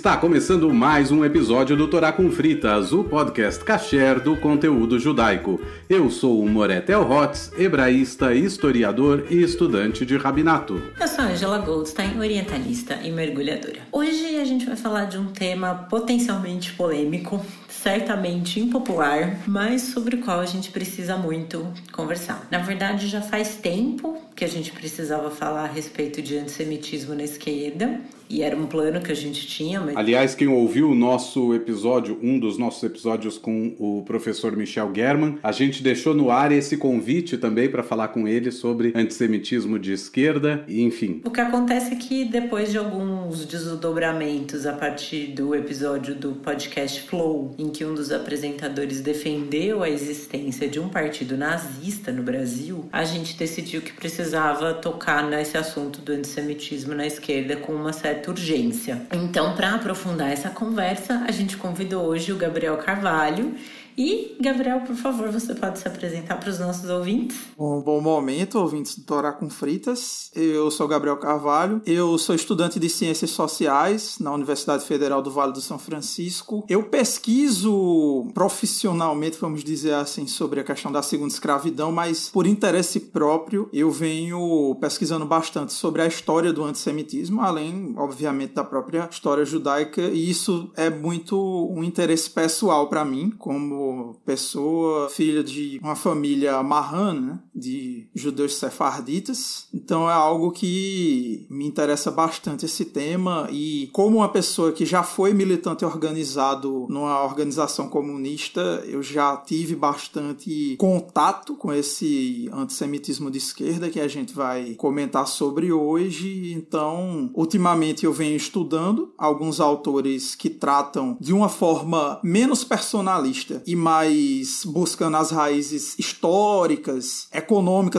Está começando mais um episódio do Torá com Fritas, o podcast kasher do conteúdo judaico. Eu sou o Moretel Hotz, hebraísta, historiador e estudante de rabinato. Eu sou Angela Goldstein, orientalista e mergulhadora. Hoje a gente vai falar de um tema potencialmente polêmico, certamente impopular, mas sobre o qual a gente precisa muito conversar. Na verdade, já faz tempo que a gente precisava falar a respeito de antissemitismo na esquerda, e era um plano que a gente tinha. Mas... Aliás, quem ouviu o nosso episódio, um dos nossos episódios com o professor Michel German, a gente deixou no ar esse convite também para falar com ele sobre antissemitismo de esquerda, e enfim. O que acontece é que depois de alguns desdobramentos a partir do episódio do podcast Flow, em que um dos apresentadores defendeu a existência de um partido nazista no Brasil, a gente decidiu que precisava tocar nesse assunto do antissemitismo na esquerda com uma certa certa urgência. Então, para aprofundar essa conversa, a gente convidou hoje o Gabriel Carvalho, e, Gabriel, por favor, você pode se apresentar para os nossos ouvintes? Um bom momento, ouvintes do Torá com Fritas. Eu sou Gabriel Carvalho, eu sou estudante de Ciências Sociais na Universidade Federal do Vale do São Francisco. Eu pesquiso profissionalmente, vamos dizer assim, sobre a questão da segunda escravidão, mas por interesse próprio eu venho pesquisando bastante sobre a história do antissemitismo, além, obviamente, da própria história judaica, e isso é muito um interesse pessoal para mim, como pessoa, filha de uma família marrana, né? De judeus sefarditas. Então é algo que me interessa bastante esse tema e como uma pessoa que já foi militante organizado numa organização comunista, eu já tive bastante contato com esse antissemitismo de esquerda que a gente vai comentar sobre hoje. Então, ultimamente eu venho estudando alguns autores que tratam de uma forma menos personalista e mais buscando as raízes históricas,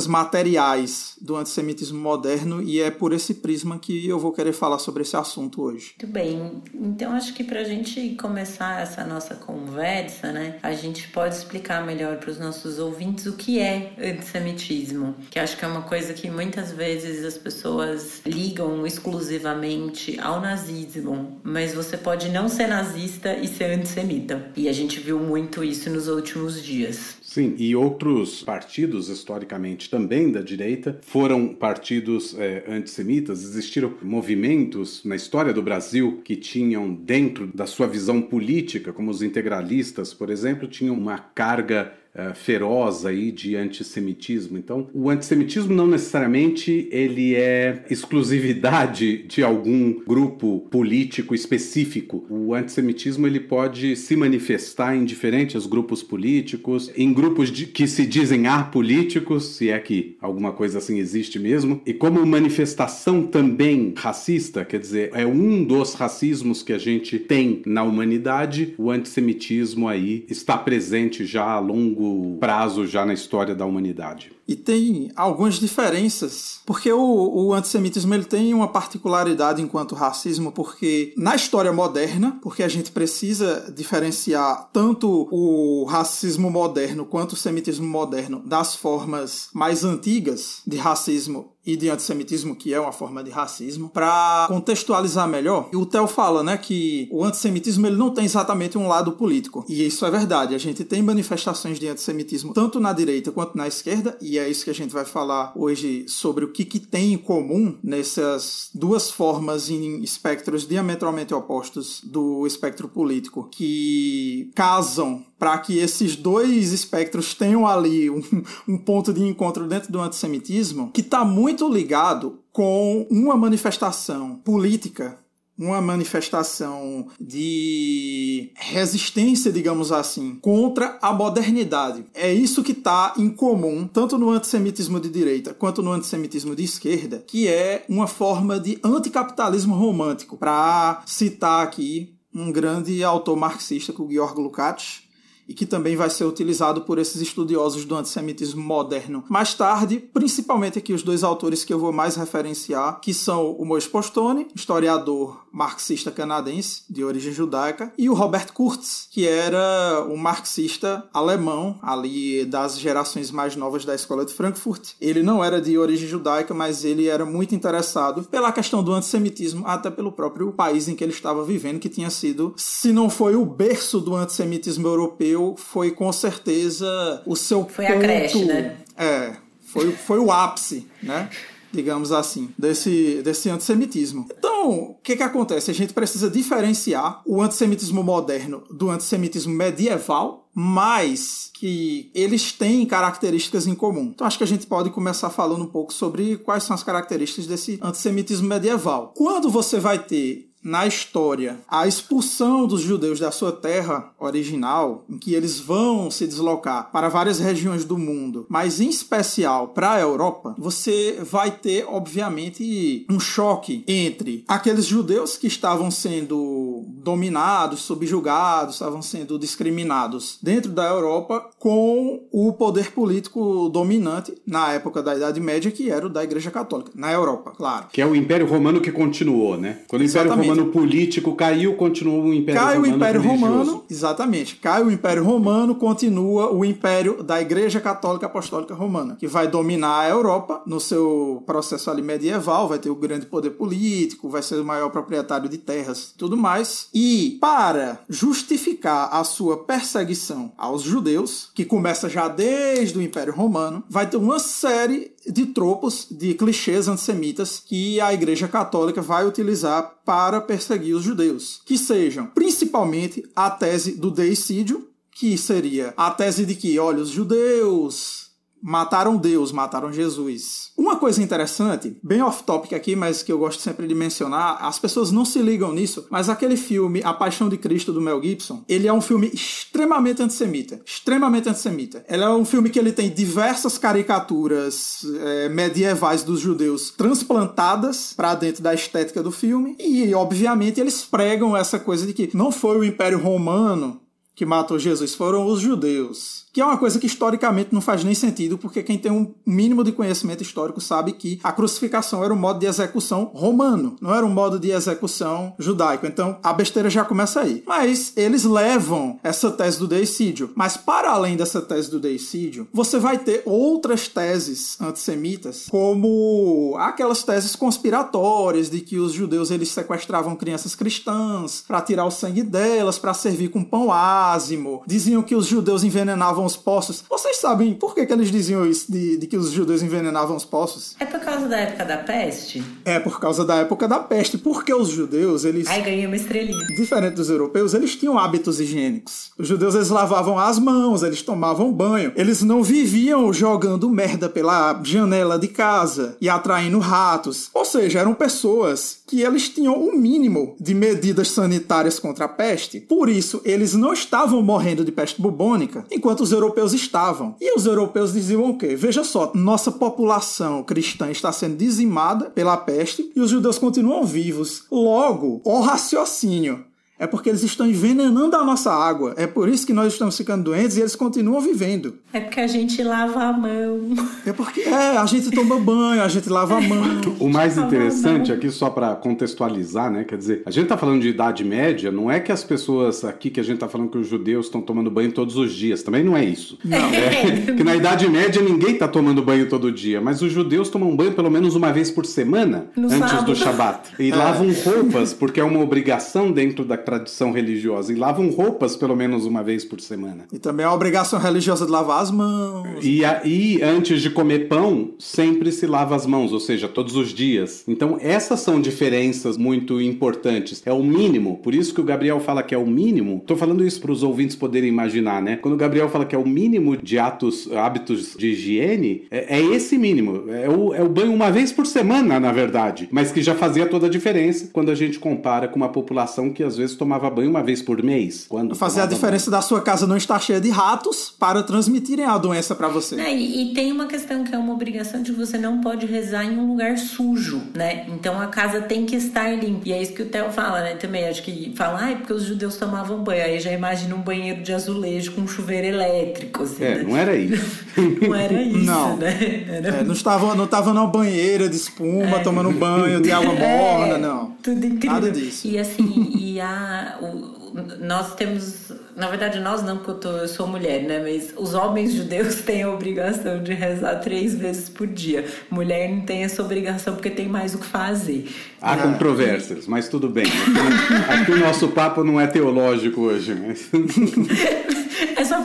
materiais do antissemitismo moderno e é por esse prisma que eu vou querer falar sobre esse assunto hoje. Muito bem. Então acho que para a gente começar essa nossa conversa, né, a gente pode explicar melhor para os nossos ouvintes o que é antissemitismo, que acho que é uma coisa que muitas vezes as pessoas ligam exclusivamente ao nazismo, mas você pode não ser nazista e ser antissemita. E a gente viu muito isso nos últimos dias. Sim, e outros partidos, historicamente também da direita, foram partidos é, antissemitas. Existiram movimentos na história do Brasil que tinham, dentro da sua visão política, como os integralistas, por exemplo, tinham uma carga uh, feroz aí de antissemitismo. Então, o antissemitismo não necessariamente ele é exclusividade de algum grupo político específico. O antissemitismo ele pode se manifestar em diferentes grupos políticos, em grupos de, que se dizem apolíticos, se é que alguma coisa assim existe mesmo, e como manifestação também racista, quer dizer, é um dos racismos que a gente tem na humanidade, o antissemitismo aí está presente já a longo longo prazo já na história da humanidade. E tem algumas diferenças, porque o, o, antissemitismo ele tem uma particularidade enquanto racismo, porque na história moderna, porque a gente precisa diferenciar tanto o racismo moderno quanto o semitismo moderno das formas mais antigas de racismo e de antissemitismo, que é uma forma de racismo, para contextualizar melhor. O Theo fala, né, que o antissemitismo ele não tem exatamente um lado político. E isso é verdade. A gente tem manifestações de antissemitismo tanto na direita quanto na esquerda, e é isso que a gente vai falar hoje sobre o que, que tem em comum nessas duas formas em espectros diametralmente opostos do espectro político, que casam para que esses dois espectros tenham ali um, um ponto de encontro dentro do antissemitismo, que está muito ligado com uma manifestação política uma manifestação de resistência, digamos assim, contra a modernidade. É isso que está em comum tanto no antissemitismo de direita quanto no antissemitismo de esquerda, que é uma forma de anticapitalismo romântico. Para citar aqui um grande autor marxista, o Georg Lukács, e que também vai ser utilizado por esses estudiosos do antissemitismo moderno mais tarde, principalmente aqui os dois autores que eu vou mais referenciar, que são o Moisés Postone, historiador marxista canadense de origem judaica, e o Robert Kurz, que era um marxista alemão, ali das gerações mais novas da escola de Frankfurt. Ele não era de origem judaica, mas ele era muito interessado pela questão do antissemitismo, até pelo próprio país em que ele estava vivendo, que tinha sido, se não foi o berço do antissemitismo europeu, foi com certeza o seu foi ponto... a creche, né? É, foi, foi o ápice, né? digamos assim, desse, desse antissemitismo. Então, o que, que acontece? A gente precisa diferenciar o antissemitismo moderno do antissemitismo medieval, mas que eles têm características em comum. Então, acho que a gente pode começar falando um pouco sobre quais são as características desse antissemitismo medieval. Quando você vai ter na história a expulsão dos judeus da sua terra original, em que eles vão se deslocar para várias regiões do mundo, mas em especial para a Europa, você vai ter, obviamente, um choque entre aqueles judeus que estavam sendo dominados, subjugados, estavam sendo discriminados dentro da Europa, com o poder político dominante na época da Idade Média, que era o da Igreja Católica, na Europa, claro. Que é o Império Romano que continuou, né? Quando o Império. Romano Romano político caiu, continuou o Império Cai Romano. Cai o Império religioso. Romano, exatamente. Cai o Império Romano, continua o Império da Igreja Católica Apostólica Romana, que vai dominar a Europa no seu processo ali medieval, vai ter o grande poder político, vai ser o maior proprietário de terras tudo mais. E para justificar a sua perseguição aos judeus, que começa já desde o Império Romano, vai ter uma série de tropos, de clichês antissemitas que a Igreja Católica vai utilizar para perseguir os judeus, que sejam principalmente a tese do deicídio, que seria a tese de que, olha, os judeus mataram Deus, mataram Jesus. Uma coisa interessante, bem off-topic aqui, mas que eu gosto sempre de mencionar, as pessoas não se ligam nisso, mas aquele filme A Paixão de Cristo do Mel Gibson, ele é um filme extremamente antissemita, extremamente antissemita. Ele é um filme que ele tem diversas caricaturas é, medievais dos judeus transplantadas para dentro da estética do filme e, obviamente, eles pregam essa coisa de que não foi o Império Romano que matou Jesus, foram os judeus que é uma coisa que historicamente não faz nem sentido, porque quem tem um mínimo de conhecimento histórico sabe que a crucificação era um modo de execução romano, não era um modo de execução judaico. Então a besteira já começa aí. Mas eles levam essa tese do deicídio. Mas para além dessa tese do deicídio, você vai ter outras teses antissemitas, como aquelas teses conspiratórias de que os judeus eles sequestravam crianças cristãs para tirar o sangue delas, para servir com pão ázimo. Diziam que os judeus envenenavam envenenavam os poços. Vocês sabem por que, que eles diziam isso, de, de que os judeus envenenavam os poços? É por causa da época da peste? É por causa da época da peste. Porque os judeus, eles. Aí ganhei uma estrelinha. Diferente dos europeus, eles tinham hábitos higiênicos. Os judeus, eles lavavam as mãos, eles tomavam banho. Eles não viviam jogando merda pela janela de casa e atraindo ratos. Ou seja, eram pessoas que eles tinham o um mínimo de medidas sanitárias contra a peste. Por isso, eles não estavam morrendo de peste bubônica, enquanto os europeus estavam. E os europeus diziam o quê? Veja só, nossa população cristã está sendo dizimada pela peste e os judeus continuam vivos. Logo, o raciocínio é porque eles estão envenenando a nossa água. É por isso que nós estamos ficando doentes e eles continuam vivendo. É porque a gente lava a mão. É porque é, a gente toma banho, a gente lava a mão. O mais interessante aqui, só para contextualizar, né? Quer dizer, a gente tá falando de Idade Média, não é que as pessoas aqui que a gente tá falando que os judeus estão tomando banho todos os dias. Também não é isso. Não. É, que na Idade Média ninguém tá tomando banho todo dia, mas os judeus tomam banho pelo menos uma vez por semana no antes sábado. do Shabat. E é. lavam roupas, porque é uma obrigação dentro da tradição religiosa. E lavam roupas pelo menos uma vez por semana. E também a obrigação religiosa de lavar as mãos. E, a, e antes de comer pão, sempre se lava as mãos, ou seja, todos os dias. Então, essas são diferenças muito importantes. É o mínimo. Por isso que o Gabriel fala que é o mínimo. Tô falando isso para os ouvintes poderem imaginar, né? Quando o Gabriel fala que é o mínimo de atos, hábitos de higiene, é, é esse mínimo. É o, é o banho uma vez por semana, na verdade. Mas que já fazia toda a diferença quando a gente compara com uma população que às vezes vezes tomava banho uma vez por mês. Quando Fazer a diferença banho. da sua casa não estar cheia de ratos para transmitirem a doença para você. É, e, e, tem uma questão que é uma obrigação de você não pode rezar em um lugar sujo, né? Então a casa tem que estar limpa. E é isso que o Theo fala, né? Também acho que fala, ah, é porque os judeus tomavam banho. Aí já imagina um banheiro de azulejo com um chuveiro elétrico. Assim, é, né? não era isso. não era isso, não. né? Era... É, não estava não tava numa banheira de espuma, é. tomando banho de água morna, é, não. Tudo incrível. Nada disso. E assim, e a, o, nós temos na verdade, nós não, porque eu, tô, eu sou mulher, né? Mas os homens judeus têm a obrigação de rezar três vezes por dia. Mulher não tem essa obrigação porque tem mais o que fazer. Há controvérsias, mas tudo bem. Aqui, aqui o nosso papo não é teológico hoje. Mas...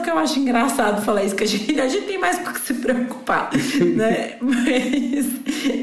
Porque eu acho engraçado falar isso, que a gente, a gente tem mais com que se preocupar, né? Mas,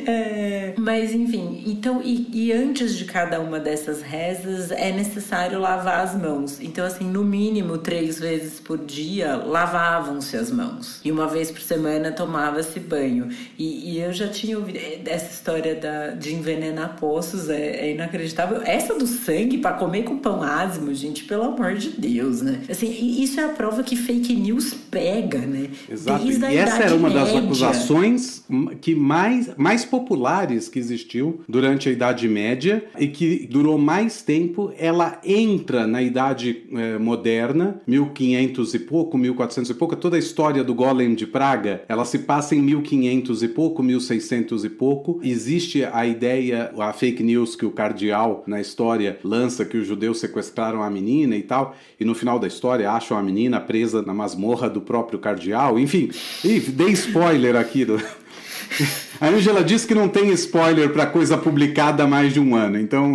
é, mas enfim, então, e, e antes de cada uma dessas rezas é necessário lavar as mãos. Então, assim, no mínimo três vezes por dia lavavam-se as mãos. E uma vez por semana tomava-se banho. E, e, eu já tinha ouvido essa história da, de envenenar poços, é, é inacreditável. Essa do sangue para comer com pão ázimo, gente, pelo amor de Deus, né? Assim, isso é a prova que fake news pega, né? Exato. Desde e essa era uma média. das acusações que mais, mais populares que existiu durante a Idade Média e que durou mais tempo. Ela entra na Idade eh, Moderna, 1500 e pouco, 1400 e pouco. Toda a história do Golem de Praga, ela se passa em 1500 e pouco, 1600 e pouco. Existe a ideia, a fake news que o cardeal na história lança que os judeus sequestraram a menina e tal, e no final da história acham a menina menina presa na masmorra do próprio cardeal, enfim. E dei spoiler aqui. Do... A Angela disse que não tem spoiler para coisa publicada há mais de um ano, então.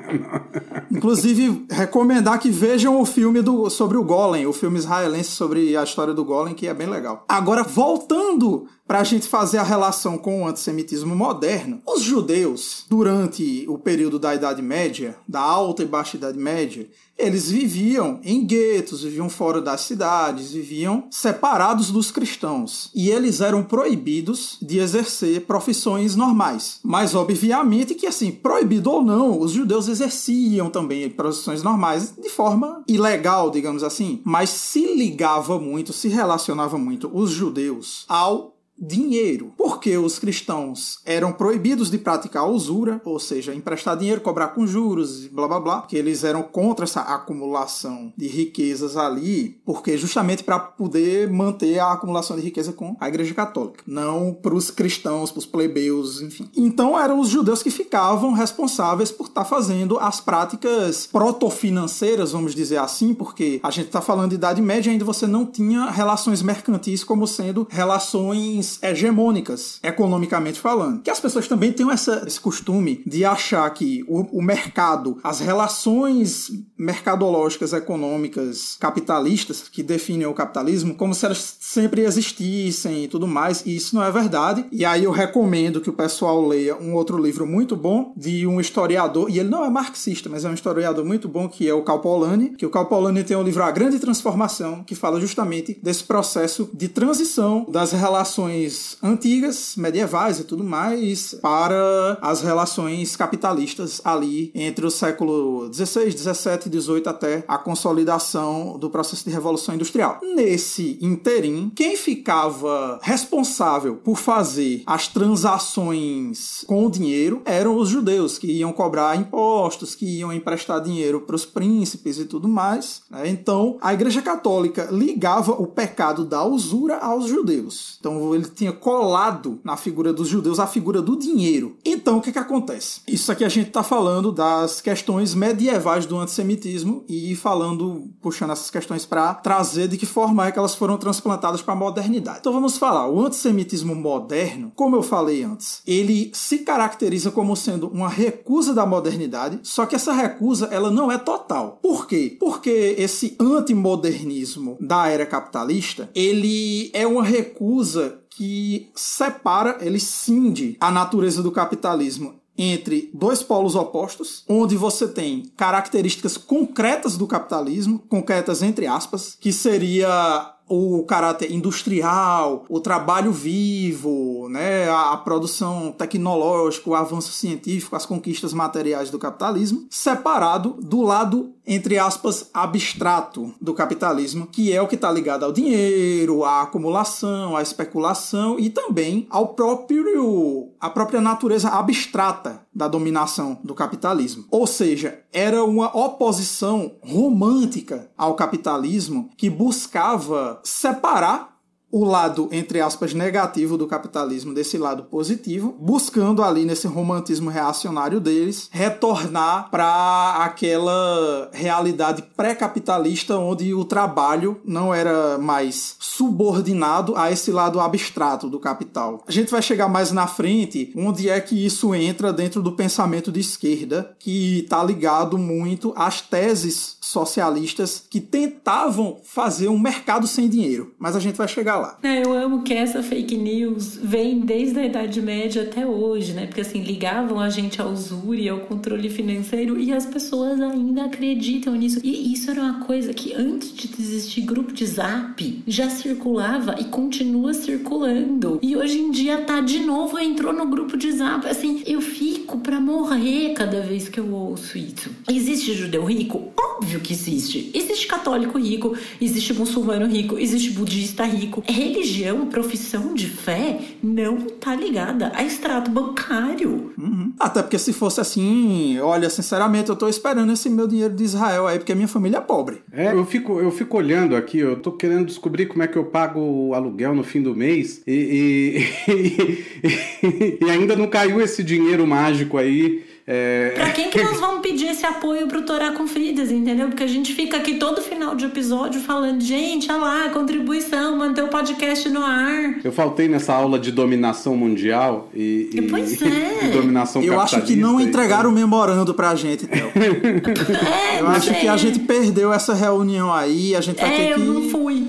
Inclusive, recomendar que vejam o filme do, sobre o Golem, o filme israelense sobre a história do Golem, que é bem legal. Agora, voltando para a gente fazer a relação com o antissemitismo moderno, os judeus, durante o período da Idade Média, da Alta e Baixa Idade Média, eles viviam em guetos, viviam fora das cidades, viviam separados dos cristãos. E eles eram proibidos de exercer profissões normais. Mas, obviamente, que assim, proibido ou não, os judeus exerciam também profissões normais de forma ilegal, digamos assim. Mas se ligava muito, se relacionava muito os judeus ao dinheiro, porque os cristãos eram proibidos de praticar usura, ou seja, emprestar dinheiro, cobrar com juros, blá blá blá, que eles eram contra essa acumulação de riquezas ali, porque justamente para poder manter a acumulação de riqueza com a Igreja Católica, não para os cristãos, para os plebeus, enfim. Então eram os judeus que ficavam responsáveis por estar tá fazendo as práticas protofinanceiras, vamos dizer assim, porque a gente está falando de Idade Média, ainda você não tinha relações mercantis como sendo relações hegemônicas, economicamente falando. Que as pessoas também têm essa, esse costume de achar que o, o mercado, as relações mercadológicas, econômicas, capitalistas que definem o capitalismo, como se elas sempre existissem e tudo mais, e isso não é verdade. E aí eu recomendo que o pessoal leia um outro livro muito bom de um historiador, e ele não é marxista, mas é um historiador muito bom que é o Calpolani, que o Calpolani tem o livro A Grande Transformação, que fala justamente desse processo de transição das relações relações antigas, medievais e tudo mais, para as relações capitalistas ali entre o século XVI, XVII e XVIII até a consolidação do processo de revolução industrial. Nesse interim, quem ficava responsável por fazer as transações com o dinheiro eram os judeus, que iam cobrar impostos, que iam emprestar dinheiro para os príncipes e tudo mais. Né? Então, a Igreja Católica ligava o pecado da usura aos judeus. Então, ele tinha colado na figura dos judeus a figura do dinheiro. Então, o que, que acontece? Isso aqui a gente está falando das questões medievais do antissemitismo e falando, puxando essas questões para trazer de que forma é que elas foram transplantadas para a modernidade. Então, vamos falar. O antissemitismo moderno, como eu falei antes, ele se caracteriza como sendo uma recusa da modernidade, só que essa recusa ela não é total. Por quê? Porque esse antimodernismo da era capitalista, ele é uma recusa que separa, ele cinde a natureza do capitalismo entre dois polos opostos, onde você tem características concretas do capitalismo, concretas entre aspas, que seria o caráter industrial, o trabalho vivo, né, a, produção tecnológica, o avanço científico, as conquistas materiais do capitalismo, separado do lado entre aspas, abstrato do capitalismo, que é o que está ligado ao dinheiro, à acumulação, à especulação e também ao próprio à própria natureza abstrata da dominação do capitalismo. Ou seja, era uma oposição romântica ao capitalismo que buscava separar o lado, entre aspas, negativo do capitalismo desse lado positivo, buscando ali nesse romantismo reacionário deles retornar para aquela realidade pré-capitalista onde o trabalho não era mais subordinado a esse lado abstrato do capital. A gente vai chegar mais na frente onde é que isso entra dentro do pensamento de esquerda, que está ligado muito às teses socialistas que tentavam fazer um mercado sem dinheiro. Mas a gente vai chegar lá. É, eu amo que essa fake news vem desde a Idade Média até hoje, né? Porque assim, ligavam a gente à usura e ao controle financeiro e as pessoas ainda acreditam nisso. E isso era uma coisa que antes de existir grupo de zap já circulava e continua circulando. E hoje em dia tá de novo, entrou no grupo de zap. Assim, eu fico pra morrer cada vez que eu ouço isso. Existe judeu rico? Óbvio que existe. Existe católico rico, existe muçulmano rico, existe budista rico religião, profissão de fé, não tá ligada a extrato bancário. Uhum. Até porque se fosse assim, olha, sinceramente, eu tô esperando esse meu dinheiro de Israel aí, porque a minha família é pobre. É, eu fico, eu fico olhando aqui, eu tô querendo descobrir como é que eu pago o aluguel no fim do mês e, e, e, e ainda não caiu esse dinheiro mágico aí é... Pra quem que nós vamos pedir esse apoio pro Torá com Fridas, entendeu? Porque a gente fica aqui todo final de episódio falando, gente, olha lá, contribuição, manter o podcast no ar. Eu faltei nessa aula de dominação mundial e, e pois é. e dominação Eu acho que não entregaram o memorando pra gente, Théo. é, eu acho é. que a gente perdeu essa reunião aí, a gente vai é, ter que... eu não fui.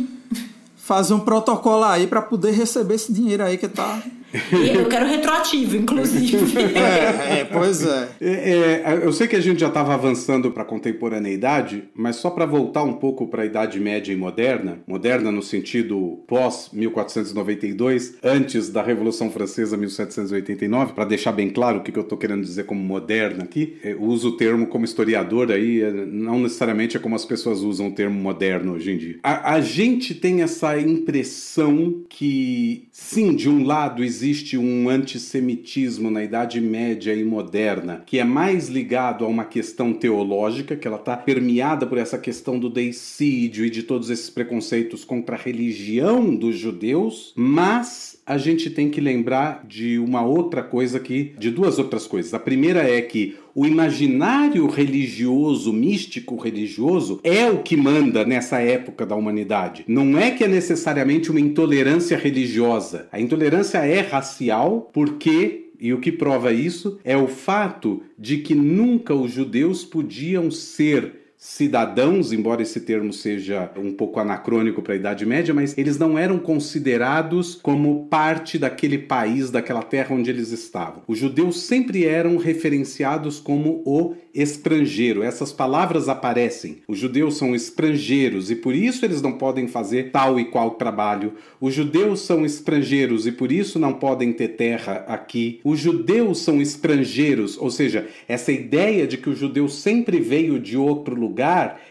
Fazer um protocolo aí para poder receber esse dinheiro aí que tá eu quero retroativo, inclusive. é, é, pois é. é, é eu sei que a gente já estava avançando para a contemporaneidade, mas só para voltar um pouco para a Idade Média e Moderna, moderna no sentido pós-1492, antes da Revolução Francesa 1789, para deixar bem claro o que, que eu estou querendo dizer como moderna aqui, eu uso o termo como historiador aí, é, não necessariamente é como as pessoas usam o termo moderno hoje em dia. A, a gente tem essa impressão que, sim, de um lado existe existe um antissemitismo na Idade Média e moderna que é mais ligado a uma questão teológica, que ela está permeada por essa questão do deicídio e de todos esses preconceitos contra a religião dos judeus, mas a gente tem que lembrar de uma outra coisa aqui, de duas outras coisas. A primeira é que o imaginário religioso, místico religioso, é o que manda nessa época da humanidade. Não é que é necessariamente uma intolerância religiosa. A intolerância é racial porque e o que prova isso é o fato de que nunca os judeus podiam ser cidadãos, embora esse termo seja um pouco anacrônico para a Idade Média, mas eles não eram considerados como parte daquele país, daquela terra onde eles estavam. Os judeus sempre eram referenciados como o estrangeiro. Essas palavras aparecem. Os judeus são estrangeiros e por isso eles não podem fazer tal e qual trabalho. Os judeus são estrangeiros e por isso não podem ter terra aqui. Os judeus são estrangeiros, ou seja, essa ideia de que o judeu sempre veio de outro lugar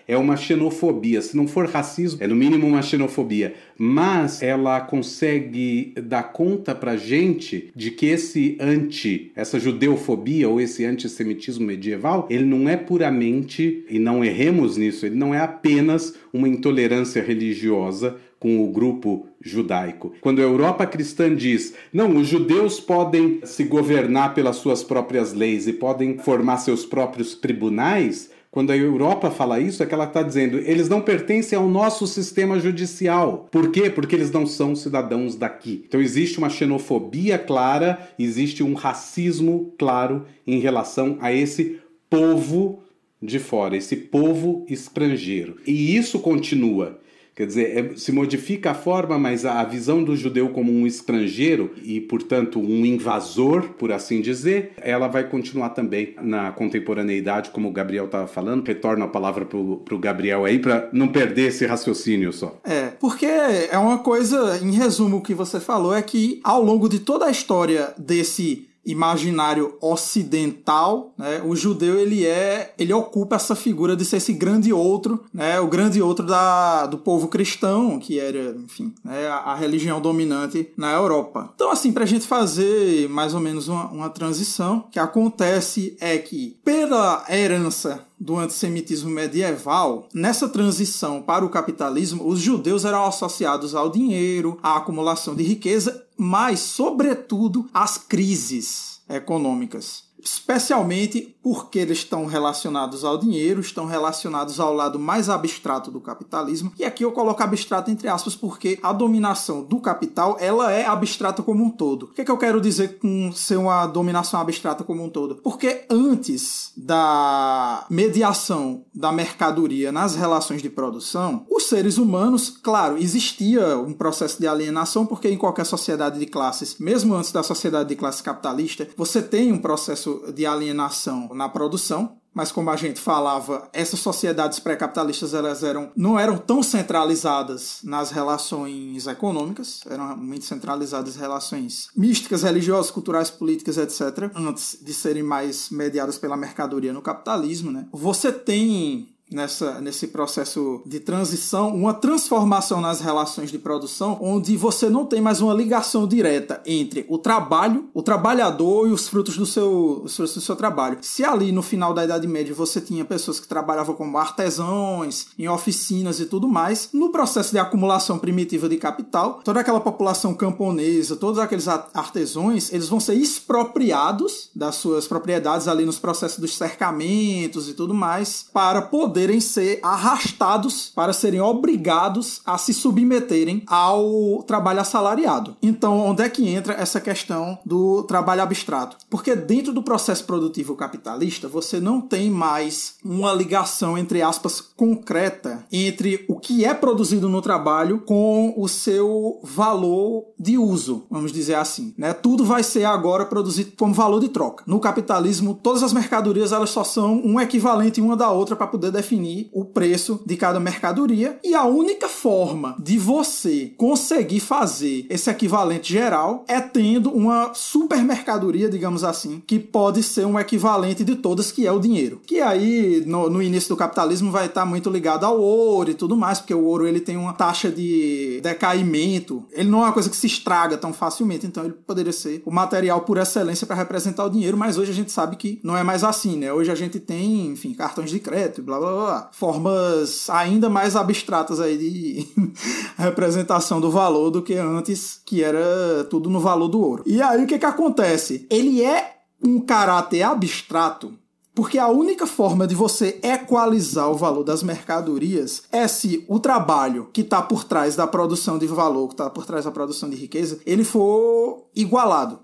é uma xenofobia. Se não for racismo, é no mínimo uma xenofobia. Mas ela consegue dar conta pra gente de que esse anti, essa judeofobia ou esse antissemitismo medieval, ele não é puramente, e não erremos nisso, ele não é apenas uma intolerância religiosa com o grupo judaico. Quando a Europa cristã diz, não, os judeus podem se governar pelas suas próprias leis e podem formar seus próprios tribunais, quando a Europa fala isso, é que ela está dizendo eles não pertencem ao nosso sistema judicial. Por quê? Porque eles não são cidadãos daqui. Então existe uma xenofobia clara, existe um racismo claro em relação a esse povo de fora, esse povo estrangeiro. E isso continua. Quer dizer, é, se modifica a forma, mas a, a visão do judeu como um estrangeiro e, portanto, um invasor, por assim dizer, ela vai continuar também na contemporaneidade, como o Gabriel estava falando. Retorno a palavra para o Gabriel aí, para não perder esse raciocínio só. É, porque é uma coisa, em resumo, o que você falou é que ao longo de toda a história desse imaginário ocidental, né, o judeu ele é, ele ocupa essa figura de ser esse grande outro, né, o grande outro da, do povo cristão, que era, enfim, né, a, a, religião dominante na Europa. Então, assim, para a gente fazer mais ou menos uma, uma transição, o que acontece é que pela herança do antissemitismo medieval, nessa transição para o capitalismo, os judeus eram associados ao dinheiro, à acumulação de riqueza, mas, sobretudo, às crises econômicas. Especialmente porque eles estão relacionados ao dinheiro, estão relacionados ao lado mais abstrato do capitalismo. E aqui eu coloco abstrato entre aspas porque a dominação do capital, ela é abstrata como um todo. O que, é que eu quero dizer com ser uma dominação abstrata como um todo? Porque antes da mediação da mercadoria nas relações de produção, os seres humanos, claro, existia um processo de alienação porque em qualquer sociedade de classes, mesmo antes da sociedade de classe capitalista, você tem um processo processo de alienação na produção, mas como a gente falava, essas sociedades pré-capitalistas elas eram não eram tão centralizadas nas relações econômicas, eram muito centralizadas em relações místicas, religiosas, culturais, políticas, etc, antes de serem mais mediadas pela mercadoria no capitalismo, né? Você tem nessa, nesse processo de transição, uma transformação nas relações de produção, onde você não tem mais uma ligação direta entre o trabalho, o trabalhador e os frutos do seu, os frutos do seu trabalho. Se ali no final da Idade Média você tinha pessoas que trabalhavam como artesãos, em oficinas e tudo mais, no processo de acumulação primitiva de capital, toda aquela população camponesa, todos aqueles artesãos, eles vão ser expropriados das suas propriedades ali nos processos dos cercamentos e tudo mais, para poder poderem ser arrastados para serem obrigados a se submeterem ao trabalho assalariado. Então, onde é que entra essa questão do trabalho abstrato? Porque dentro do processo produtivo capitalista, você não tem mais uma ligação, entre aspas, concreta entre o que é produzido no trabalho com o seu valor de uso, vamos dizer assim. Né? Tudo vai ser agora produzido como valor de troca. No capitalismo, todas as mercadorias elas só são um equivalente uma da outra para poder definir definir o preço de cada mercadoria e a única forma de você conseguir fazer esse equivalente geral é tendo uma super mercadoria, digamos assim, que pode ser um equivalente de todas, que é o dinheiro. Que aí, no, no início do capitalismo, vai estar muito ligado ao ouro e tudo mais, porque o ouro ele tem uma taxa de decaimento, ele não é uma coisa que se estraga tão facilmente, então ele poderia ser o material por excelência para representar o dinheiro, mas hoje a gente sabe que não é mais assim, né? Hoje a gente tem, enfim, cartões de crédito, blá blá blá formas ainda mais abstratas aí de representação do valor do que antes, que era tudo no valor do ouro. E aí o que que acontece? Ele é um caráter abstrato porque a única forma de você equalizar o valor das mercadorias é se o trabalho que está por trás da produção de valor, que está por trás da produção de riqueza, ele for igualado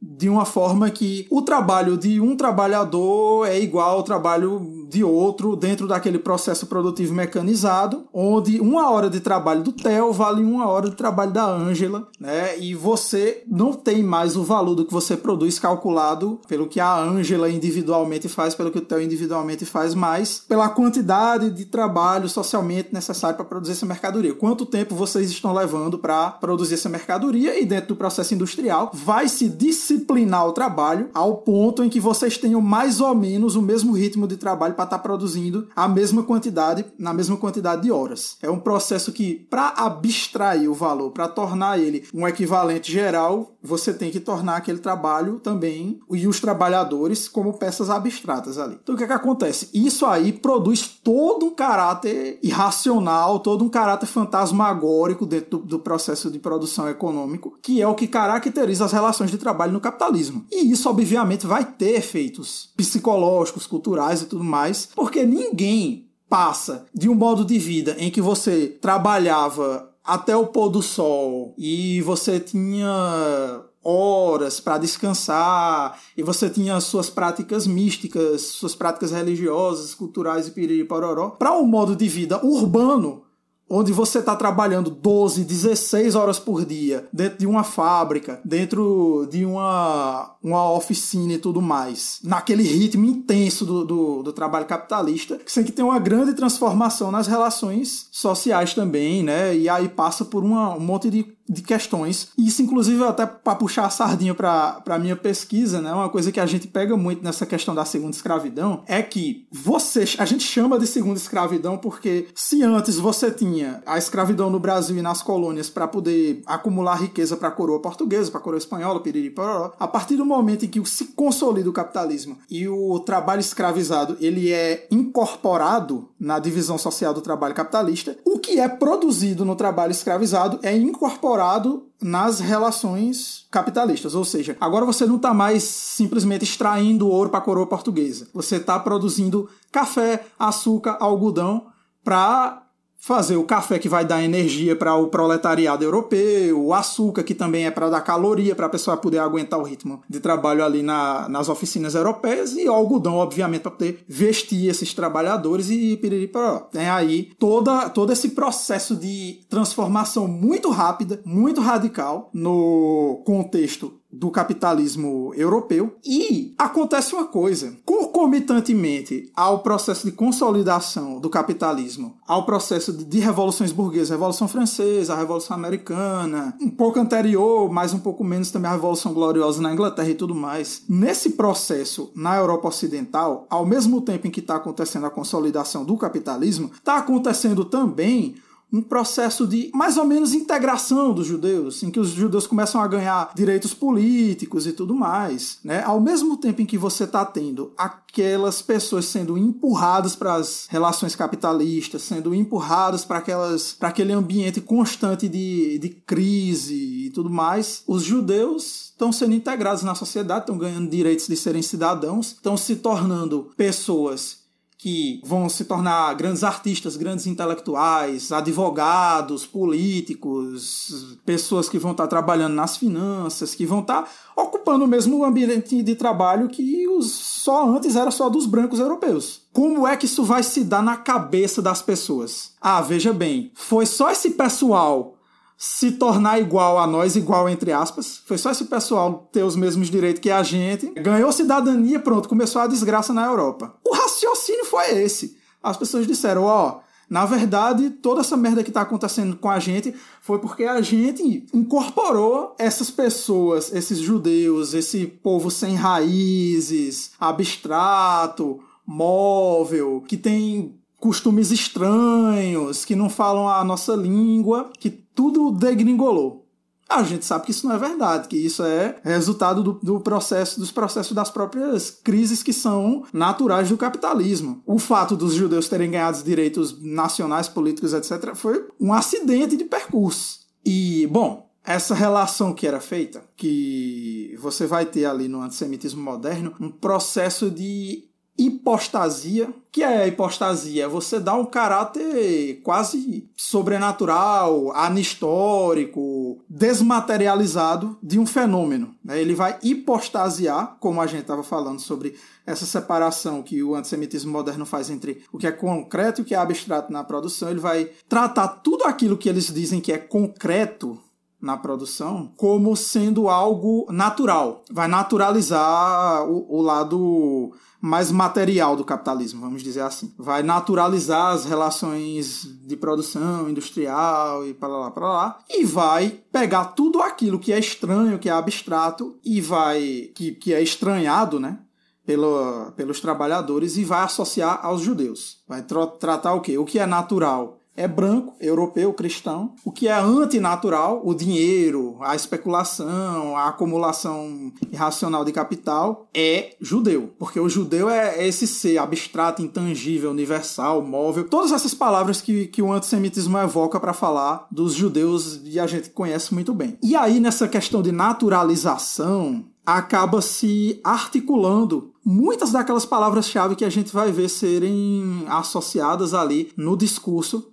de uma forma que o trabalho de um trabalhador é igual ao trabalho de outro dentro daquele processo produtivo mecanizado, onde uma hora de trabalho do Theo vale uma hora de trabalho da Ângela, né? E você não tem mais o valor do que você produz calculado pelo que a Ângela individualmente faz, pelo que o Theo individualmente faz, mas pela quantidade de trabalho socialmente necessário para produzir essa mercadoria. Quanto tempo vocês estão levando para produzir essa mercadoria e dentro do processo industrial vai se disciplinar o trabalho ao ponto em que vocês tenham mais ou menos o mesmo ritmo de trabalho para estar tá produzindo a mesma quantidade, na mesma quantidade de horas. É um processo que, para abstrair o valor, para tornar ele um equivalente geral, você tem que tornar aquele trabalho também e os trabalhadores como peças abstratas ali. Então o que, é que acontece? Isso aí produz todo um caráter irracional, todo um caráter fantasmagórico dentro do, do processo de produção econômico, que é o que caracteriza as relações de trabalho no capitalismo. E isso, obviamente, vai ter efeitos psicológicos, culturais e tudo mais, porque ninguém passa de um modo de vida em que você trabalhava até o pôr do sol e você tinha horas para descansar e você tinha suas práticas místicas, suas práticas religiosas, culturais e piriri pororó, para um modo de vida urbano onde você está trabalhando 12, 16 horas por dia dentro de uma fábrica, dentro de uma, uma oficina e tudo mais, naquele ritmo intenso do, do, do trabalho capitalista, que tem que ter uma grande transformação nas relações sociais também, né? E aí passa por uma, um monte de de questões. Isso, inclusive, até para puxar a sardinha para a minha pesquisa, né? Uma coisa que a gente pega muito nessa questão da segunda escravidão é que você, a gente chama de segunda escravidão porque se antes você tinha a escravidão no Brasil e nas colônias para poder acumular riqueza para a coroa portuguesa, para a coroa espanhola, piriri, pororó, a partir do momento em que se consolida o capitalismo e o trabalho escravizado ele é incorporado na divisão social do trabalho capitalista, o que é produzido no trabalho escravizado é incorporado incorporado nas relações capitalistas. Ou seja, agora você não está mais simplesmente extraindo ouro para a coroa portuguesa. Você está produzindo café, açúcar, algodão para fazer o café que vai dar energia para o proletariado europeu, o açúcar que também é para dar caloria para a pessoa poder aguentar o ritmo de trabalho ali na, nas oficinas europeias e o algodão, obviamente, para poder vestir esses trabalhadores e piriri Tem aí toda, todo esse processo de transformação muito rápida, muito radical no contexto do capitalismo europeu. E acontece uma coisa: concomitantemente ao processo de consolidação do capitalismo, ao processo de revoluções burguesas, Revolução Francesa, a Revolução Americana, um pouco anterior, mas um pouco menos também a Revolução Gloriosa na Inglaterra e tudo mais. Nesse processo, na Europa Ocidental, ao mesmo tempo em que está acontecendo a consolidação do capitalismo, está acontecendo também um processo de mais ou menos integração dos judeus, em que os judeus começam a ganhar direitos políticos e tudo mais, né? Ao mesmo tempo em que você está tendo aquelas pessoas sendo empurradas para as relações capitalistas, sendo empurradas para aquelas para aquele ambiente constante de, de crise e tudo mais, os judeus estão sendo integrados na sociedade, estão ganhando direitos de serem cidadãos, estão se tornando pessoas que vão se tornar grandes artistas, grandes intelectuais, advogados, políticos, pessoas que vão estar trabalhando nas finanças, que vão estar ocupando o mesmo ambiente de trabalho que os só antes era só dos brancos europeus. Como é que isso vai se dar na cabeça das pessoas? Ah, veja bem, foi só esse pessoal se tornar igual a nós, igual entre aspas. Foi só esse pessoal ter os mesmos direitos que a gente. Ganhou cidadania, pronto, começou a desgraça na Europa. O raciocínio foi esse. As pessoas disseram, ó, oh, na verdade, toda essa merda que está acontecendo com a gente foi porque a gente incorporou essas pessoas, esses judeus, esse povo sem raízes, abstrato, móvel, que tem costumes estranhos, que não falam a nossa língua, que tudo degringolou. A gente sabe que isso não é verdade, que isso é resultado do, do, processo, dos processos das próprias crises que são naturais do capitalismo. O fato dos judeus terem ganhado direitos nacionais, políticos, etc., foi um acidente de percurso. E, bom, essa relação que era feita, que você vai ter ali no antissemitismo moderno, um processo de hipostasia. que é a hipostasia? Você dá um caráter quase sobrenatural, anistórico, desmaterializado de um fenômeno. Né? Ele vai hipostasiar, como a gente estava falando sobre essa separação que o antissemitismo moderno faz entre o que é concreto e o que é abstrato na produção. Ele vai tratar tudo aquilo que eles dizem que é concreto na produção como sendo algo natural. Vai naturalizar o, o lado mais material do capitalismo, vamos dizer assim. Vai naturalizar as relações de produção industrial e para lá, para lá, e vai pegar tudo aquilo que é estranho, que é abstrato, e vai. que, que é estranhado, né? Pelo, pelos trabalhadores e vai associar aos judeus. Vai tra tratar o quê? O que é natural é branco, europeu, cristão. O que é antinatural, o dinheiro, a especulação, a acumulação irracional de capital, é judeu. Porque o judeu é esse ser abstrato, intangível, universal, móvel. Todas essas palavras que, que o antissemitismo evoca para falar dos judeus e a gente conhece muito bem. E aí, nessa questão de naturalização, acaba se articulando muitas daquelas palavras-chave que a gente vai ver serem associadas ali no discurso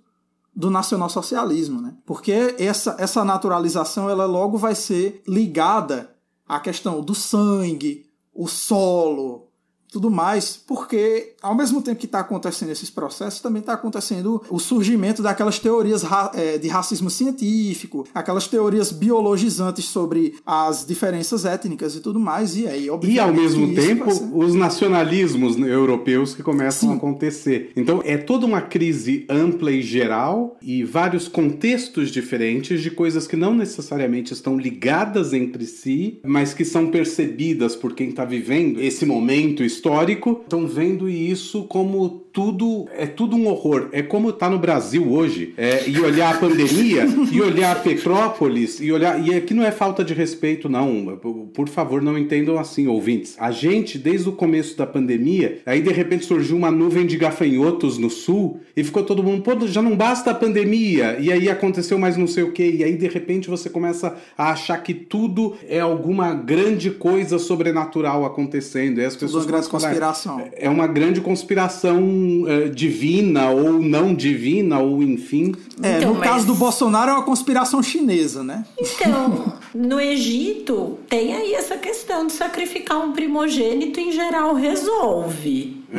do nacionalsocialismo, né? Porque essa, essa naturalização ela logo vai ser ligada à questão do sangue, o solo, tudo mais, porque ao mesmo tempo que está acontecendo esses processos, também está acontecendo o surgimento daquelas teorias ra é, de racismo científico, aquelas teorias biologizantes sobre as diferenças étnicas e tudo mais, e aí, E ao mesmo tempo, os nacionalismos europeus que começam Sim. a acontecer. Então, é toda uma crise ampla e geral e vários contextos diferentes de coisas que não necessariamente estão ligadas entre si, mas que são percebidas por quem está vivendo esse momento histórico histórico estão vendo isso como tudo é tudo um horror. É como tá no Brasil hoje. É, e olhar a pandemia, e olhar Petrópolis, e olhar. E aqui não é falta de respeito, não. Por favor, não entendam assim, ouvintes. A gente, desde o começo da pandemia, aí de repente surgiu uma nuvem de gafanhotos no sul e ficou todo mundo, pô, já não basta a pandemia. E aí aconteceu mais não sei o que. E aí de repente você começa a achar que tudo é alguma grande coisa sobrenatural acontecendo. E as pessoas. Tudo uma grande conspiração. É uma grande conspiração uh, divina ou não divina, ou enfim. É, então, no mas... caso do Bolsonaro é uma conspiração chinesa, né? Então, no Egito tem aí essa questão de sacrificar um primogênito em geral resolve.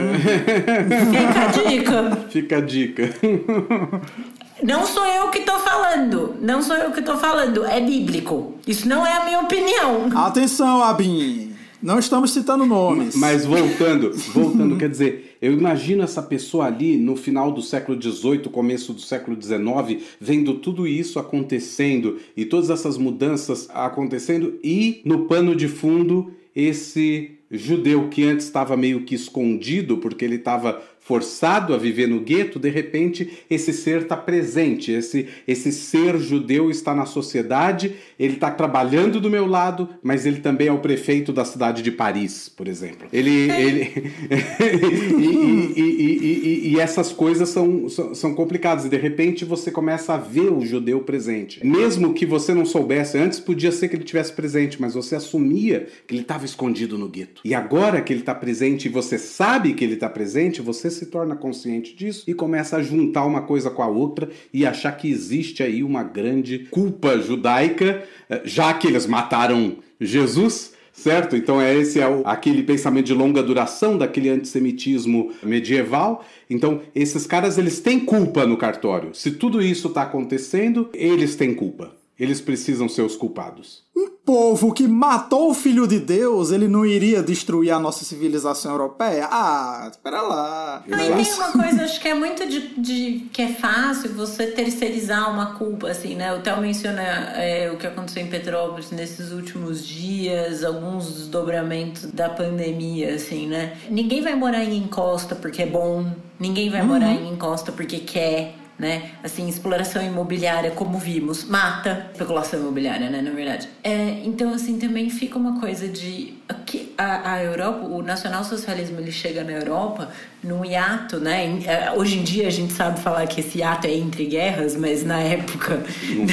Fica a dica. Fica a dica. Não sou eu que tô falando. Não sou eu que tô falando. É bíblico. Isso não é a minha opinião. Atenção, Abin. Não estamos citando nomes. Mas voltando, voltando, quer dizer, eu imagino essa pessoa ali no final do século XVIII, começo do século XIX, vendo tudo isso acontecendo e todas essas mudanças acontecendo e no pano de fundo esse judeu que antes estava meio que escondido porque ele estava forçado a viver no gueto, de repente esse ser está presente, esse, esse ser judeu está na sociedade, ele está trabalhando do meu lado, mas ele também é o prefeito da cidade de Paris, por exemplo. Ele. Ele e, e, e, e, essas coisas são, são, são complicadas, e de repente você começa a ver o judeu presente. Mesmo que você não soubesse, antes podia ser que ele tivesse presente, mas você assumia que ele estava escondido no gueto. E agora que ele está presente e você sabe que ele está presente, você se torna consciente disso e começa a juntar uma coisa com a outra e achar que existe aí uma grande culpa judaica, eh, já que eles mataram Jesus certo? Então é esse é o, aquele pensamento de longa duração daquele antissemitismo medieval. Então esses caras eles têm culpa no cartório. Se tudo isso está acontecendo, eles têm culpa. Eles precisam ser os culpados. Um povo que matou o filho de Deus, ele não iria destruir a nossa civilização europeia? Ah, espera lá. Não, e tem uma coisa, acho que é muito de, de, que é fácil você terceirizar uma culpa, assim, né? O Theo menciona é, o que aconteceu em Petrópolis nesses últimos dias, alguns desdobramentos da pandemia, assim, né? Ninguém vai morar em encosta porque é bom, ninguém vai uhum. morar em encosta porque quer né? Assim, exploração imobiliária, como vimos, mata especulação imobiliária, né? Na verdade. É, então, assim, também fica uma coisa de aqui a, a Europa, o nacionalsocialismo ele chega na Europa num hiato, né? É, hoje em dia a gente sabe falar que esse hiato é entre guerras, mas na época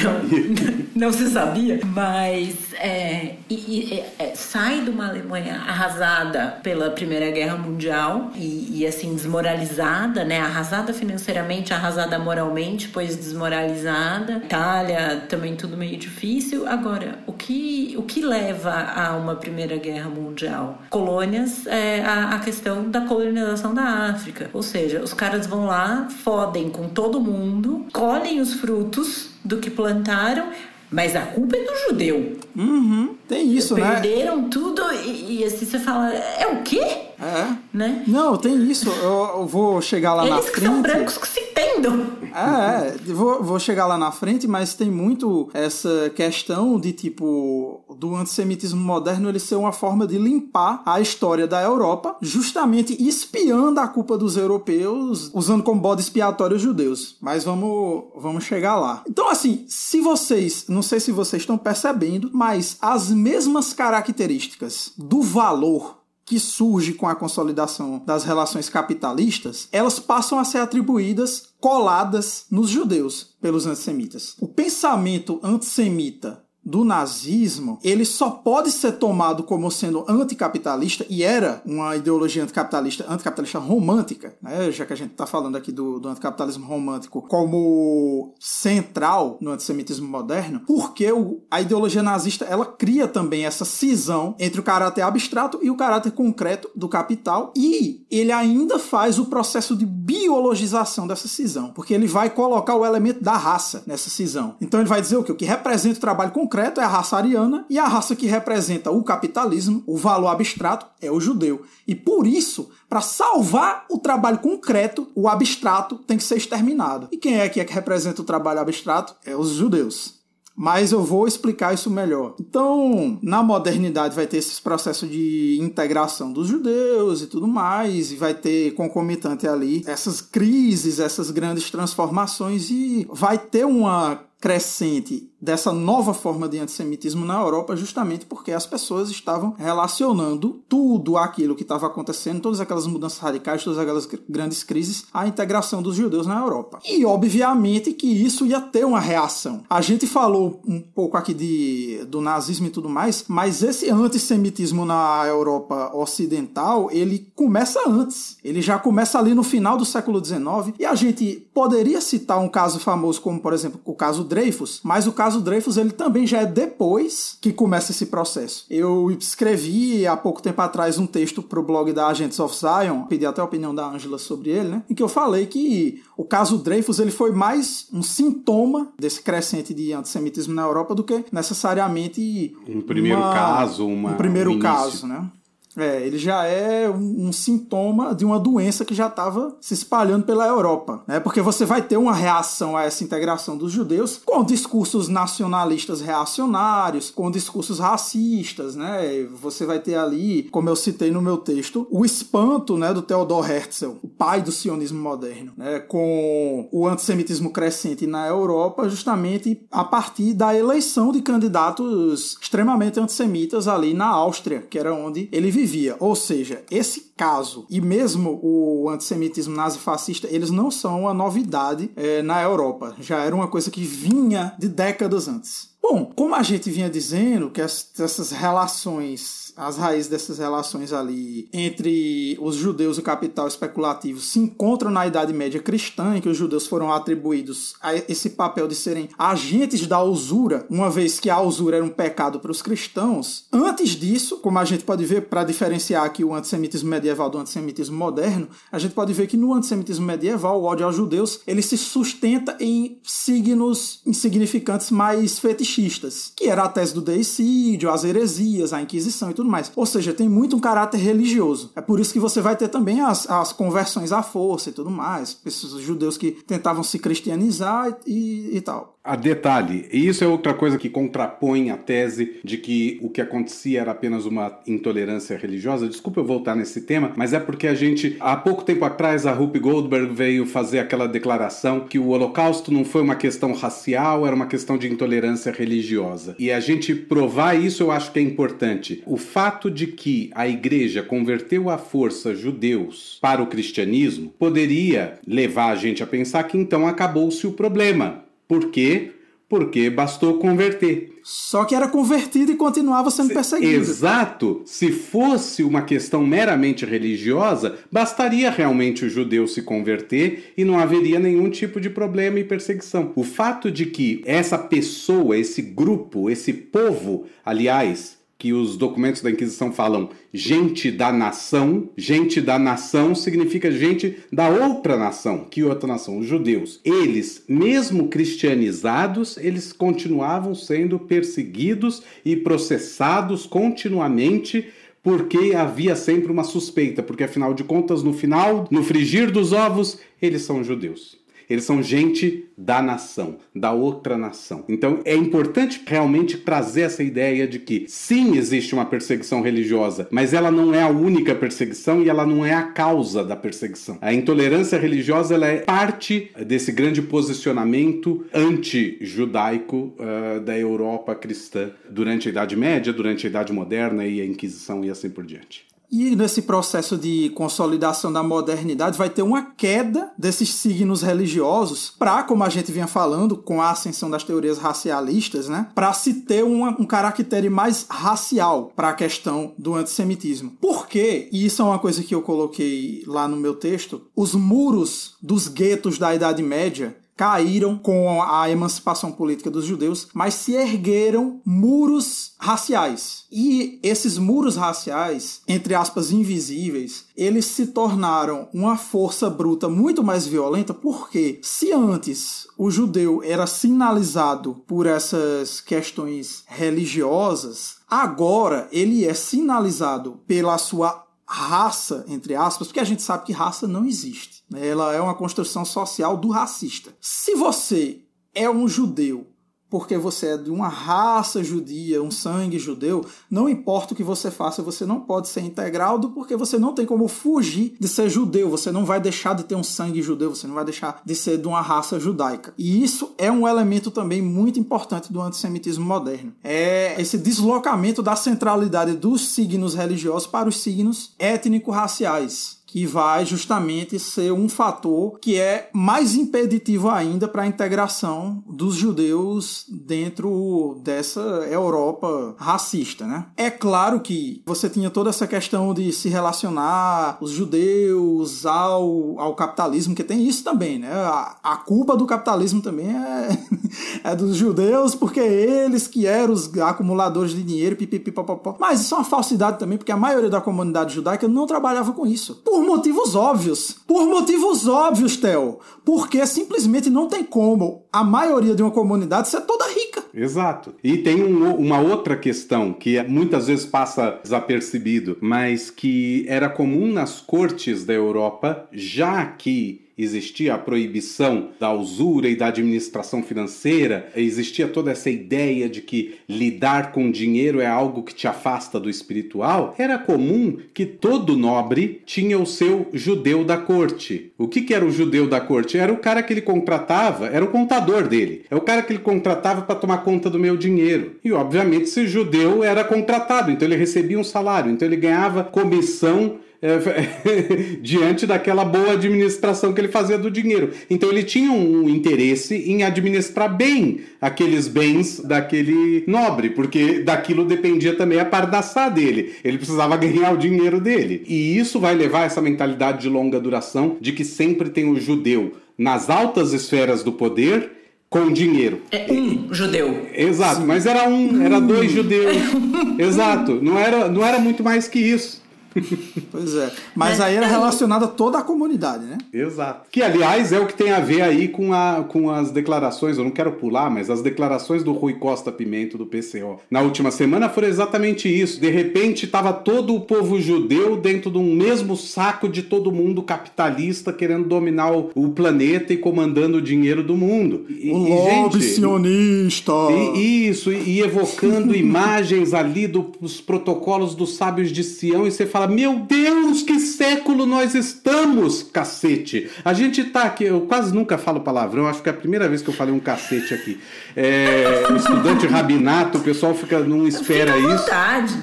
não, não, não se sabia. Mas é, e, e, é, sai de uma Alemanha arrasada pela Primeira Guerra Mundial e, e, assim desmoralizada, né? Arrasada financeiramente, arrasada moralmente, pois desmoralizada. Itália também tudo meio difícil. Agora, o que o que leva a uma Primeira Guerra Mundial? Colônias, é, a, a questão da colonização da África. Ou seja, os caras vão lá, fodem com todo mundo, colhem os frutos do que plantaram, mas a culpa é do judeu. Uhum, tem isso, Perderam né? Perderam tudo e, e, assim você fala, é o quê? É. Né? Não, tem isso. Eu, eu vou chegar lá Eles na frente. Eles são brancos que se entendam. É, é. Vou, vou chegar lá na frente, mas tem muito essa questão de tipo do antissemitismo moderno ele ser uma forma de limpar a história da Europa, justamente espiando a culpa dos europeus, usando como bode expiatório os judeus. Mas vamos, vamos chegar lá. Então, assim, se vocês, não sei se vocês estão percebendo, mas as mesmas características do valor que surge com a consolidação das relações capitalistas, elas passam a ser atribuídas, coladas nos judeus pelos antissemitas. O pensamento antissemita do nazismo, ele só pode ser tomado como sendo anticapitalista, e era uma ideologia anticapitalista, anticapitalista romântica, né? já que a gente está falando aqui do, do anticapitalismo romântico como central no antissemitismo moderno, porque o, a ideologia nazista ela cria também essa cisão entre o caráter abstrato e o caráter concreto do capital, e ele ainda faz o processo de biologização dessa cisão, porque ele vai colocar o elemento da raça nessa cisão. Então ele vai dizer o que? O que representa o trabalho concreto concreto é a raça ariana e a raça que representa o capitalismo, o valor abstrato, é o judeu. E por isso, para salvar o trabalho concreto, o abstrato tem que ser exterminado. E quem é que, é que representa o trabalho abstrato? É os judeus mas eu vou explicar isso melhor. Então, na modernidade vai ter esses processos de integração dos judeus e tudo mais, e vai ter concomitante ali essas crises, essas grandes transformações e vai ter uma crescente dessa nova forma de antissemitismo na Europa, justamente porque as pessoas estavam relacionando tudo aquilo que estava acontecendo, todas aquelas mudanças radicais, todas aquelas grandes crises, à integração dos judeus na Europa. E, obviamente, que isso ia ter uma reação. A gente falou um pouco aqui de, do nazismo e tudo mais, mas esse antissemitismo na Europa ocidental, ele começa antes. Ele já começa ali no final do século XIX, e a gente poderia citar um caso famoso como, por exemplo, o caso Dreyfus, mas o caso Dreyfus ele também já é depois que começa esse processo. Eu escrevi há pouco tempo atrás um texto para o blog da Agents of Zion, pedi até a opinião da Angela sobre ele, né? Em que eu falei que o caso Dreyfus ele foi mais um sintoma desse crescente de antissemitismo na Europa do que necessariamente um primeiro uma, caso, uma, um primeiro um caso, né? É, ele já é um, um, sintoma de uma doença que já estava se espalhando pela Europa, né? Porque você vai ter uma reação a essa integração dos judeus com discursos nacionalistas reacionários, com discursos racistas, né? Você vai ter ali, como eu citei no meu texto, o espanto, né, do Theodor Herzl, o pai do sionismo moderno, né, com o antissemitismo crescente na Europa, justamente a partir da eleição de candidatos extremamente antissemitas ali na Áustria, que era onde ele vivia vivia. Ou seja, esse caso e mesmo o antissemitismo nazifascista, eles não são uma novidade é, na Europa. Já era uma coisa que vinha de décadas antes. Bom, como a gente vinha dizendo, que essas relações as raízes dessas relações ali entre os judeus e o capital especulativo se encontram na Idade Média cristã, em que os judeus foram atribuídos a esse papel de serem agentes da usura, uma vez que a usura era um pecado para os cristãos. Antes disso, como a gente pode ver, para diferenciar aqui o antissemitismo medieval do antissemitismo moderno, a gente pode ver que no antissemitismo medieval, o ódio aos judeus, ele se sustenta em signos insignificantes mais fetichistas, que era a tese do deicídio, as heresias, a Inquisição e tudo tudo mais. Ou seja, tem muito um caráter religioso. É por isso que você vai ter também as, as conversões à força e tudo mais. Esses judeus que tentavam se cristianizar e, e tal. A detalhe, e isso é outra coisa que contrapõe a tese de que o que acontecia era apenas uma intolerância religiosa. Desculpa eu voltar nesse tema, mas é porque a gente, há pouco tempo atrás, a Rupi Goldberg veio fazer aquela declaração que o Holocausto não foi uma questão racial, era uma questão de intolerância religiosa. E a gente provar isso eu acho que é importante. O fato de que a igreja converteu à força judeus para o cristianismo poderia levar a gente a pensar que então acabou-se o problema por quê? Porque bastou converter. Só que era convertido e continuava sendo perseguido. Exato! Se fosse uma questão meramente religiosa, bastaria realmente o judeu se converter e não haveria nenhum tipo de problema e perseguição. O fato de que essa pessoa, esse grupo, esse povo, aliás, que os documentos da Inquisição falam gente da nação. Gente da nação significa gente da outra nação. Que outra nação? Os judeus. Eles, mesmo cristianizados, eles continuavam sendo perseguidos e processados continuamente porque havia sempre uma suspeita, porque afinal de contas, no final, no frigir dos ovos, eles são judeus. Eles são gente da nação, da outra nação. Então é importante realmente trazer essa ideia de que sim existe uma perseguição religiosa, mas ela não é a única perseguição e ela não é a causa da perseguição. A intolerância religiosa ela é parte desse grande posicionamento anti-judaico uh, da Europa cristã durante a Idade Média, durante a Idade Moderna e a Inquisição e assim por diante. E nesse processo de consolidação da modernidade vai ter uma queda desses signos religiosos para, como a gente vinha falando, com a ascensão das teorias racialistas, né, para se ter uma, um caractere mais racial para a questão do antissemitismo. Por quê? E isso é uma coisa que eu coloquei lá no meu texto, os muros dos guetos da Idade Média caíram com a emancipação política dos judeus, mas se ergueram muros raciais. E esses muros raciais, entre aspas, invisíveis, eles se tornaram uma força bruta muito mais violenta, porque se antes o judeu era sinalizado por essas questões religiosas, agora ele é sinalizado pela sua raça, entre aspas, porque a gente sabe que raça não existe. Né? Ela é uma construção social do racista. Se você é um judeu porque você é de uma raça judia, um sangue judeu, não importa o que você faça, você não pode ser integrado porque você não tem como fugir de ser judeu, você não vai deixar de ter um sangue judeu, você não vai deixar de ser de uma raça judaica. E isso é um elemento também muito importante do antissemitismo moderno. É esse deslocamento da centralidade dos signos religiosos para os signos étnico-raciais que vai justamente ser um fator que é mais impeditivo ainda para a integração dos judeus dentro dessa Europa racista, né? É claro que você tinha toda essa questão de se relacionar os judeus ao, ao capitalismo, que tem isso também, né? A, a culpa do capitalismo também é, é dos judeus, porque eles que eram os acumuladores de dinheiro, pipipipopopó. Mas isso é uma falsidade também, porque a maioria da comunidade judaica não trabalhava com isso. Por motivos óbvios. Por motivos óbvios, Theo. Porque simplesmente não tem como a maioria de uma comunidade ser toda rica. Exato. E tem um, uma outra questão que muitas vezes passa desapercebido, mas que era comum nas cortes da Europa, já que existia a proibição da usura e da administração financeira, existia toda essa ideia de que lidar com dinheiro é algo que te afasta do espiritual, era comum que todo nobre tinha o seu judeu da corte. O que, que era o judeu da corte? Era o cara que ele contratava, era o contador dele. É o cara que ele contratava para tomar conta do meu dinheiro. E obviamente esse judeu era contratado, então ele recebia um salário, então ele ganhava comissão é, diante daquela boa administração que ele fazia do dinheiro. Então ele tinha um interesse em administrar bem aqueles bens daquele nobre, porque daquilo dependia também a pardaçá dele. Ele precisava ganhar o dinheiro dele. E isso vai levar essa mentalidade de longa duração de que sempre tem o judeu nas altas esferas do poder com dinheiro. É um judeu. Exato, mas era um, era dois judeus. Exato, não era, não era muito mais que isso. pois é. Mas aí era relacionado a toda a comunidade, né? Exato. Que, aliás, é o que tem a ver aí com, a, com as declarações, eu não quero pular, mas as declarações do Rui Costa Pimento do PCO na última semana foram exatamente isso. De repente, estava todo o povo judeu dentro de um mesmo saco de todo mundo capitalista querendo dominar o, o planeta e comandando o dinheiro do mundo. E, o lobby gente, sionista! E, isso, e, e evocando imagens ali dos protocolos dos sábios de Sião, e você fala fala: Meu Deus, que século nós estamos, cacete! A gente tá aqui, eu quase nunca falo palavrão, acho que é a primeira vez que eu falei um cacete aqui. É, o estudante rabinato, o pessoal fica, não espera fica isso.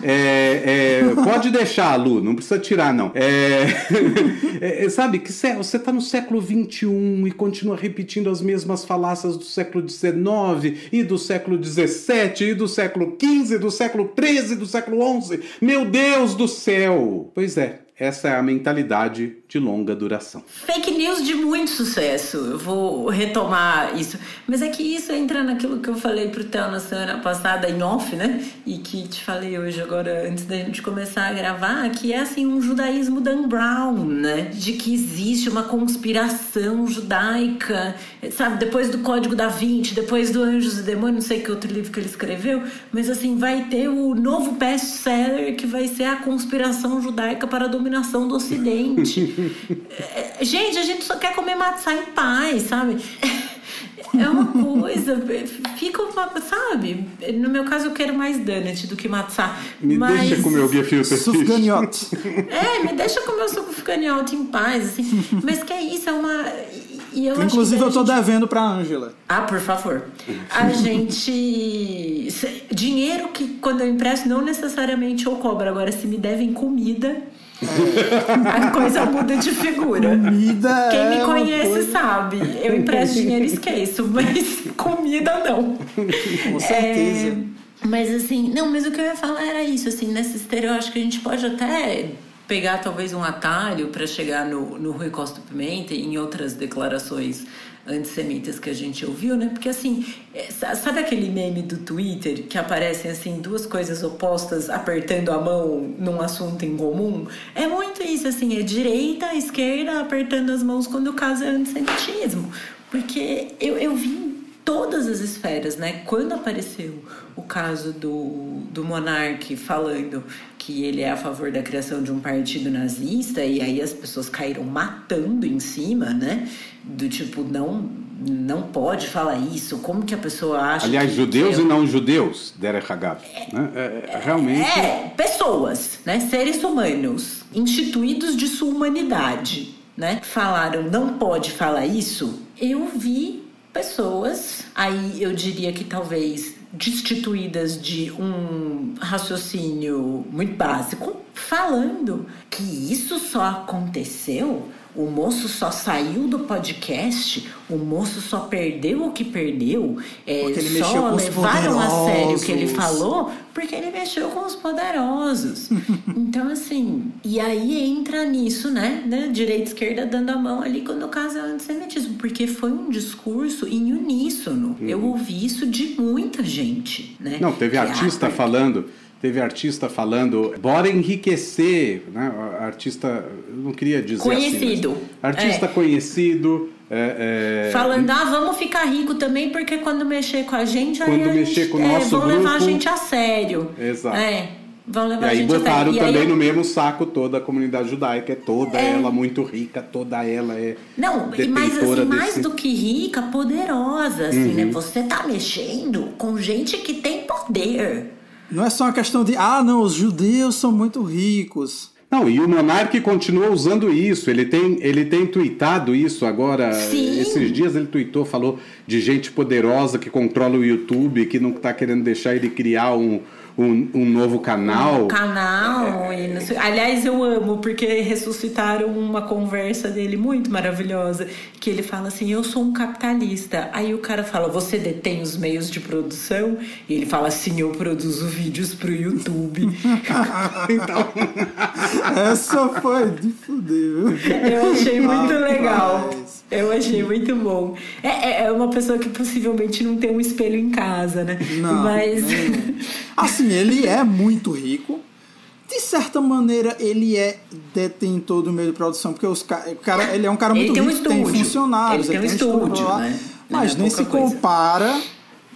É, é, pode deixar, Lu, não precisa tirar, não. É, é, sabe, que você está no século XXI e continua repetindo as mesmas falácias do século XIX e do século XVII e do século XV, do século XIII, do século XI. Meu Deus do céu! Pois é, essa é a mentalidade de longa duração. Fake news de muito sucesso. Eu vou retomar isso. Mas é que isso entra naquilo que eu falei pro Theo na semana passada em off, né? E que te falei hoje agora antes da gente começar a gravar, que é assim um judaísmo Dan Brown, né? De que existe uma conspiração judaica, sabe? Depois do Código da Vinci, depois do Anjos e Demônios, não sei que outro livro que ele escreveu, mas assim vai ter o novo best-seller que vai ser a conspiração judaica para a dominação do Ocidente. É, gente, a gente só quer comer matzá em paz, sabe? É uma coisa, fica uma, sabe? No meu caso, eu quero mais donut do que matzá. Me mas... deixa comer o gefilte Sufganiote. É, me deixa comer o sufganiote em paz, assim. Mas que é isso, é uma E eu Inclusive, eu tô gente... devendo pra Ângela. Ah, por favor. A gente. Dinheiro que quando eu empresto não necessariamente eu cobro. Agora, se me devem comida. A coisa muda de figura. Comida Quem me é conhece coisa... sabe. Eu empresto dinheiro e esqueço, mas comida não. Com certeza. É, mas assim, não, mas o que eu ia falar era isso, assim, nessa esteira eu acho que a gente pode até pegar talvez um atalho para chegar no, no Rui Costa Pimenta e em outras declarações antissemitas que a gente ouviu, né? Porque assim, é, sabe aquele meme do Twitter que aparecem assim duas coisas opostas apertando a mão num assunto em comum? É muito isso, assim, é direita, esquerda apertando as mãos quando o caso é antissemitismo. Porque eu, eu vi todas as esferas, né? Quando apareceu o caso do, do Monarque falando que ele é a favor da criação de um partido nazista, e aí as pessoas caíram matando em cima, né? Do tipo, não, não pode falar isso, como que a pessoa acha. Aliás, judeus eu... e não judeus, Derek Hagav. É, né? é, é, realmente. É, pessoas, né? Seres humanos, instituídos de sua humanidade, né? Falaram, não pode falar isso. Eu vi pessoas, aí eu diria que talvez destituídas de um raciocínio muito básico, falando que isso só aconteceu o moço só saiu do podcast, o moço só perdeu o que perdeu, é, só levaram a sério o que ele falou porque ele mexeu com os poderosos. então, assim, e aí entra nisso, né, né? Direita e esquerda dando a mão ali quando o caso é antissemitismo, porque foi um discurso em uníssono. Uhum. Eu ouvi isso de muita gente, né? Não, teve artista falando Teve artista falando, bora enriquecer, né? Artista, não queria dizer Conhecido. Assim, artista é. conhecido. É, é... Falando, ah, vamos ficar rico também, porque quando mexer com a gente, quando aí mexer gente, com o nosso é, vão grupo, levar a gente a sério. Exato. É. Vão levar e aí a gente botaram a sério. também aí, no mesmo saco toda a comunidade judaica, é toda É. ela muito rica, toda ela é Não, mas assim, mais desse- do que rica, poderosa, assim, Uhum. né? Você tá mexendo com gente que tem poder. Não é só uma questão de, ah, não, os judeus são muito ricos. Não, e o Monark continua usando isso. Ele tem, ele tem tweetado isso agora. Sim. Esses dias ele tweetou, falou de gente poderosa que controla o YouTube, que não está querendo deixar ele criar um, um, um novo canal. Um canal. E não sei- Aliás, eu amo, porque ressuscitaram uma conversa dele muito maravilhosa. Que ele fala assim: Eu sou um capitalista. Aí o cara fala: Você detém os meios de produção? E ele fala assim: Eu produzo vídeos pro YouTube. Então, Essa foi de fuder, viu? Eu achei muito legal. Eu achei muito bom. É, é- é uma pessoa que possivelmente não tem um espelho em casa, né? Não, Mas. nenhum. Assim, ele é muito rico. De certa maneira, ele é detentor do meio de produção, porque os ca- o cara, ele é um cara Ele muito tem um rico, tem estúdio. funcionários, Ele tem um estúdio, lá, né? mas é nem se coisa. compara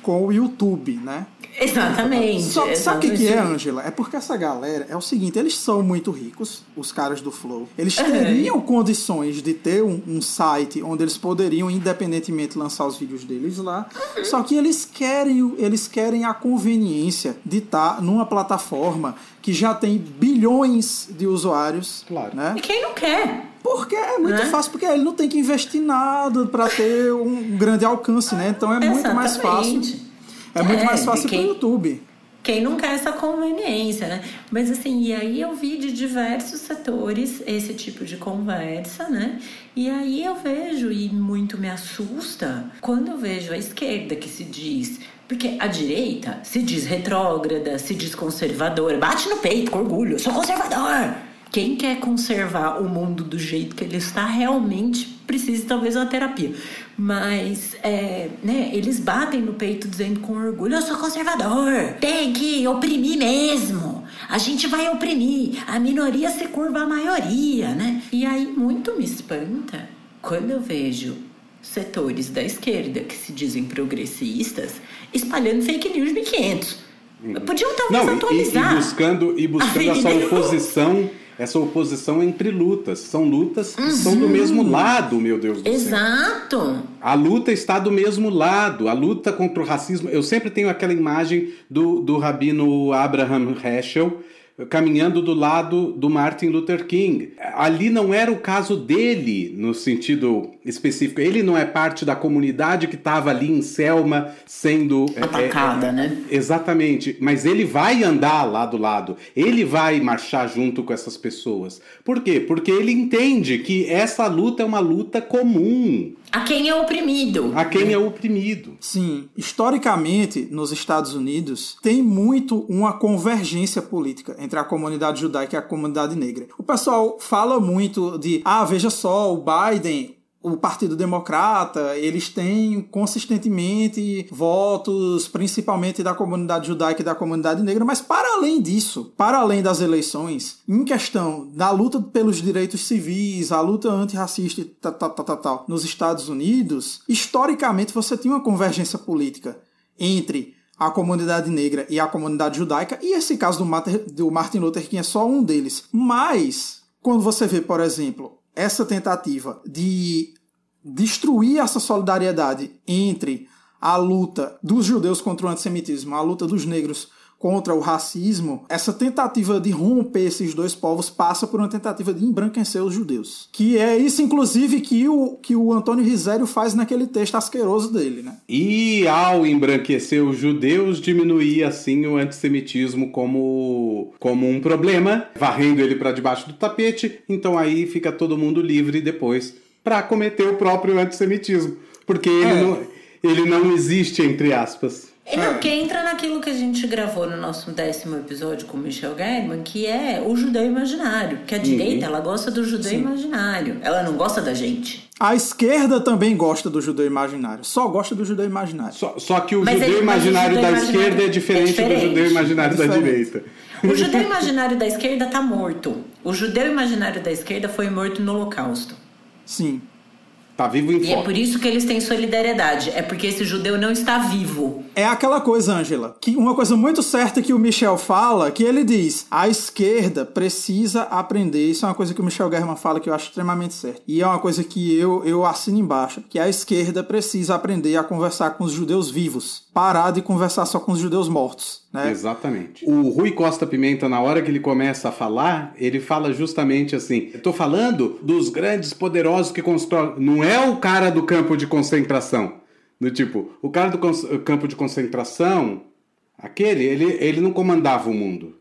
com o YouTube, né? Exatamente. Só, sabe o que, que é, exatamente. Angela? É porque essa galera é o seguinte: eles são muito ricos, os caras do Flow. Eles teriam condições de ter um, um site onde eles poderiam independentemente lançar os vídeos deles lá. Uhum. Só que eles querem, eles querem a conveniência de estar numa plataforma que já tem bilhões de usuários. Claro. Né? E quem não quer? Porque é muito Né? fácil, porque ele não tem que investir nada para ter um grande alcance, né? Então é muito mais fácil. Exatamente. É muito É, mais fácil quem- pro YouTube. Quem não quer essa conveniência, né? Mas assim, e aí eu vi de diversos setores esse tipo de conversa, né? E aí eu vejo, e muito me assusta, quando eu vejo a esquerda que se diz. Porque a direita se diz retrógrada, se diz conservadora, bate no peito com orgulho, eu sou conservador. Quem quer conservar o mundo do jeito que ele está realmente precisa talvez uma terapia. Mas é, né, eles batem no peito dizendo com orgulho: eu sou conservador, tem que oprimir mesmo. A gente vai oprimir, a minoria se curva à maioria, né? E aí muito me espanta quando eu vejo setores da esquerda que se dizem progressistas espalhando fake news 1500. Podiam talvez Não, e- e, atualizar. e buscando, e buscando A fake news. oposição, essa oposição entre lutas. São lutas que são do mesmo lado, meu Deus do céu. Exato. A luta está do mesmo lado. A luta contra o racismo. Eu sempre tenho aquela imagem do, do rabino Abraham Heschel caminhando do lado do Martin Luther King. Ali não era o caso dele, no sentido específico. Ele não é parte da comunidade que estava ali em Selma sendo é, atacada, é, é, né? Exatamente. Mas ele vai andar lá do lado. Ele vai marchar junto com essas pessoas. Por quê? Porque ele entende que essa luta é uma luta comum. A quem é oprimido. A quem é oprimido. Sim. Historicamente, nos Estados Unidos, tem muito uma convergência política entre a comunidade judaica e a comunidade negra. O pessoal fala muito de, ah, veja só, o Biden o Partido Democrata, eles têm consistentemente votos, principalmente da comunidade judaica e da comunidade negra, mas para além disso, para além das eleições, em questão da luta pelos direitos civis, a luta antirracista e tal, tal, tal, tal, nos Estados Unidos, historicamente você tinha uma convergência política entre a comunidade negra e a comunidade judaica, e esse caso do Martin Luther King é só um deles. Mas, quando você vê, por exemplo, essa tentativa de destruir essa solidariedade entre a luta dos judeus contra o antissemitismo, a luta dos negros contra o racismo, essa tentativa de romper esses dois povos passa por uma tentativa de embranquecer os judeus. Que é isso, inclusive, que o, que o Antônio Risério faz naquele texto asqueroso dele, né? E ao embranquecer os judeus, diminuir, assim, o antissemitismo como, como um problema, varrendo ele para debaixo do tapete, então aí fica todo mundo livre depois para cometer o próprio antissemitismo. Porque ele, é. não, ele não existe, entre aspas. É, não, porque entra naquilo que a gente gravou no nosso décimo episódio com o Michel German, que é o judeu imaginário. Que a uhum. direita, ela gosta do judeu Sim. imaginário. Ela não gosta da gente. A esquerda também gosta do judeu imaginário. Só gosta do judeu imaginário. Só, só que o judeu imaginário judeu da imaginário esquerda é diferente, é diferente, do judeu imaginário é da direita. O judeu imaginário da esquerda tá morto. O judeu imaginário da esquerda foi morto no Holocausto. Sim. Tá vivo em E é por isso que eles têm solidariedade. É porque esse judeu não está vivo. É aquela coisa, Angela, que uma coisa muito certa que o Michel fala, que ele diz: a esquerda precisa aprender. Isso é uma coisa que o Michel German fala que eu acho extremamente certo. E é uma coisa que eu, eu assino embaixo: que a esquerda precisa aprender a conversar com os judeus vivos. Parar de conversar só com os judeus mortos. Né? Exatamente. O Rui Costa Pimenta, na hora que ele começa a falar, ele fala justamente assim: eu tô falando dos grandes poderosos que constroem. Não é o cara do campo de concentração. Do tipo, o cara do campo de concentração, aquele, ele, ele não comandava o mundo.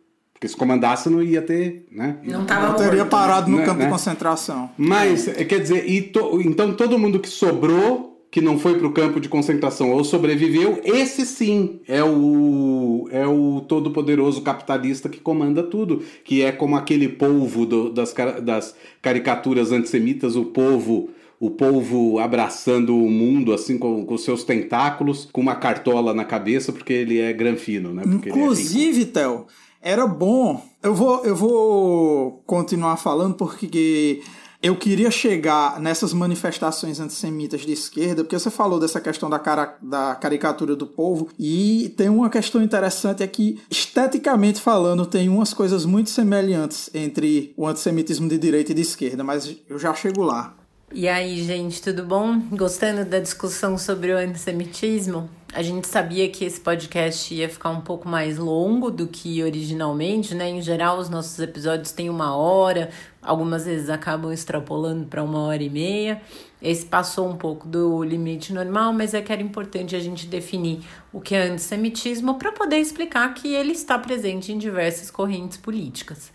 Porque se comandasse não ia ter, né? Não, tava não teria parado no né, campo né? de concentração. Mas, é. quer dizer, to, então todo mundo que sobrou que não foi para o campo de concentração ou sobreviveu, esse sim é o é o todo poderoso capitalista que comanda tudo, que é como aquele povo do, das, das caricaturas antissemitas, o povo o povo abraçando o mundo assim com, com seus tentáculos, com uma cartola na cabeça, porque ele é granfino, né? É Inclusive, é era bom. Eu vou, eu vou continuar falando porque eu queria chegar nessas manifestações antissemitas de esquerda, porque você falou dessa questão da, cara, da caricatura do povo, e tem uma questão interessante é que, esteticamente falando, tem umas coisas muito semelhantes entre o antissemitismo de direita e de esquerda, mas eu já chego lá. E aí, gente, tudo bom? Gostando da discussão sobre o antissemitismo? A gente sabia que esse podcast ia ficar um pouco mais longo do que originalmente, né? Em geral, os nossos episódios têm uma hora, algumas vezes acabam extrapolando para uma hora e meia. Esse passou um pouco do limite normal, mas é que era importante a gente definir o que é antissemitismo para poder explicar que ele está presente em diversas correntes políticas.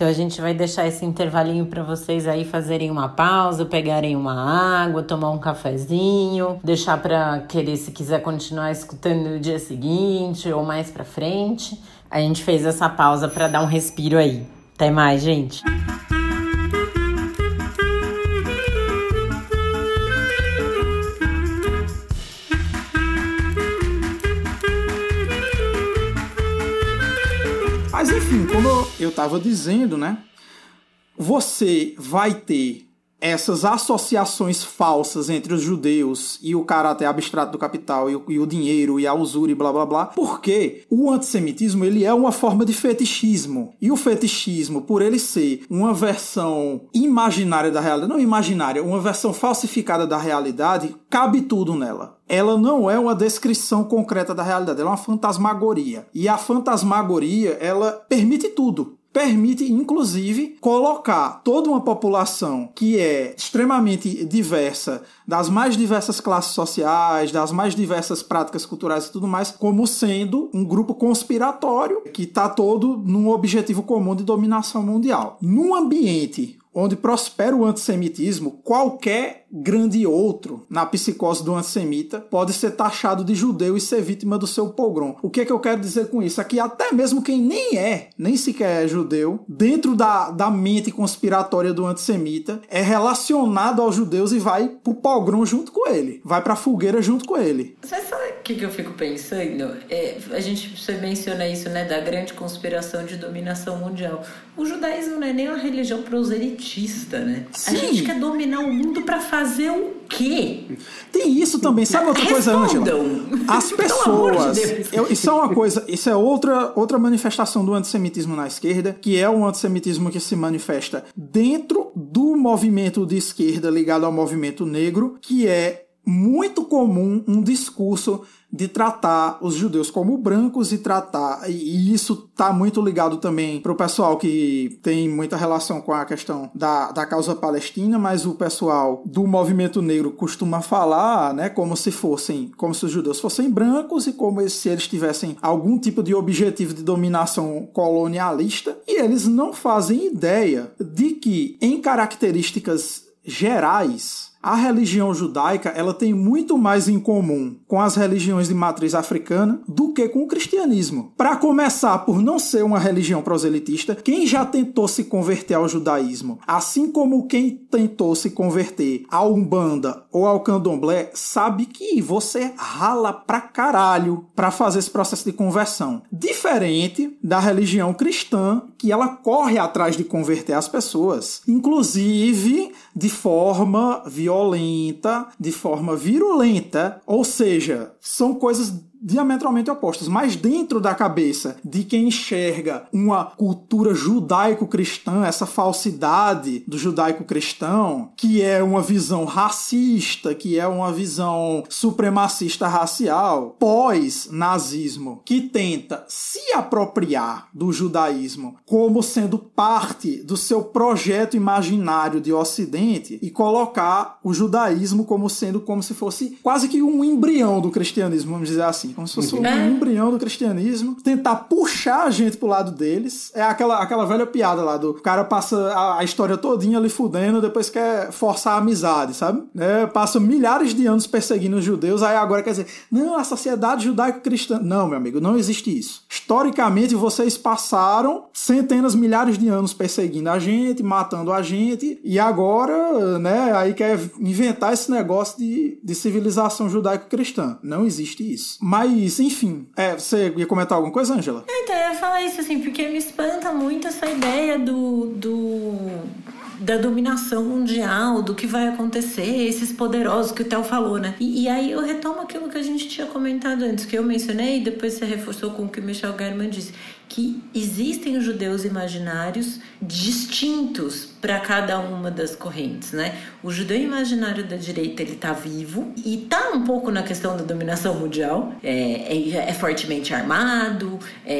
Então a gente vai deixar esse intervalinho para vocês aí fazerem uma pausa, pegarem uma água, tomar um cafezinho, deixar para querer se quiser continuar escutando no dia seguinte ou mais para frente. A gente fez essa pausa para dar um respiro aí. Até mais, gente. Enfim, como eu estava dizendo, né? Você vai ter essas associações falsas entre os judeus e o caráter abstrato do capital e o, e o, dinheiro e a usura e blá blá blá, porque o antissemitismo ele é uma forma de fetichismo. E o fetichismo, por ele ser uma versão imaginária da realidade, não imaginária, uma versão falsificada da realidade, cabe tudo nela ela não é uma descrição concreta da realidade, ela é uma fantasmagoria. E a fantasmagoria, ela permite tudo. Permite, inclusive, colocar toda uma população que é extremamente diversa, das mais diversas classes sociais, das mais diversas práticas culturais e tudo mais, como sendo um grupo conspiratório que está todo num objetivo comum de dominação mundial. Num ambiente onde prospera o antissemitismo, qualquer grande outro na psicose do antissemita pode ser taxado de judeu e ser vítima do seu pogrom. O que é que eu quero dizer com isso? É que até mesmo quem nem é, nem sequer é judeu, dentro da, da mente conspiratória do antissemita, é relacionado aos judeus e vai pro pogrom junto com ele. Vai pra fogueira junto com ele. Você sabe o que, que eu fico pensando? É, a gente você menciona isso, né, da grande conspiração de dominação mundial. O judaísmo não é nem uma religião proselitista, né? Sim. A gente quer dominar o mundo para fazer o quê? Tem isso também. Sabe outra coisa, Ângela? As pessoas. De isso é uma coisa. Isso é outra, outra manifestação do antissemitismo na esquerda, que é um antissemitismo que se manifesta dentro do movimento de esquerda ligado ao movimento negro, que é muito comum um discurso de tratar os judeus como brancos e tratar e isso está muito ligado também para o pessoal que tem muita relação com a questão da, da causa palestina, mas o pessoal do movimento negro costuma falar, né, como se fossem, como se os judeus fossem brancos e como se eles tivessem algum tipo de objetivo de dominação colonialista e eles não fazem ideia de que em características gerais a religião judaica ela tem muito mais em comum com as religiões de matriz africana do que com o cristianismo. Para começar, por não ser uma religião proselitista, quem já tentou se converter ao judaísmo, assim como quem tentou se converter ao Umbanda ou ao Candomblé, sabe que você rala pra caralho para fazer esse processo de conversão. Diferente da religião cristã, que ela corre atrás de converter as pessoas, inclusive de forma violenta, de forma virulenta, ou seja, são coisas diametralmente opostas, mas dentro da cabeça de quem enxerga uma cultura judaico-cristã, essa falsidade do judaico-cristão, que é uma visão racista, que é uma visão supremacista racial, pós-nazismo, que tenta se apropriar do judaísmo como sendo parte do seu projeto imaginário de ocidente e colocar o judaísmo como sendo como se fosse quase que um embrião do cristianismo, vamos dizer assim como se fosse um É. embrião do cristianismo, tentar puxar a gente pro lado deles. É aquela, aquela velha piada lá do cara passa a, a história todinha ali fudendo, depois quer forçar a amizade, sabe? É, passa milhares de anos perseguindo os judeus, aí agora quer dizer, não, a sociedade judaico-cristã. Não, meu amigo, não existe isso. Historicamente, vocês passaram centenas, milhares de anos perseguindo a gente, matando a gente, e agora, né, aí quer inventar esse negócio de, de civilização judaico-cristã. Não existe isso. Mas, enfim, é, você ia comentar alguma coisa, Angela? Então, eu ia falar isso assim, porque me espanta muito essa ideia do, do da dominação mundial, do que vai acontecer, esses poderosos que o Theo falou, né? E, e, aí eu retomo aquilo que a gente tinha comentado antes, que eu mencionei, e depois você reforçou com o que o Michel German disse, que existem judeus imaginários distintos para cada uma das correntes, né? O judeu imaginário da direita ele tá vivo e tá um pouco na questão da dominação mundial, é, é, é fortemente armado, é,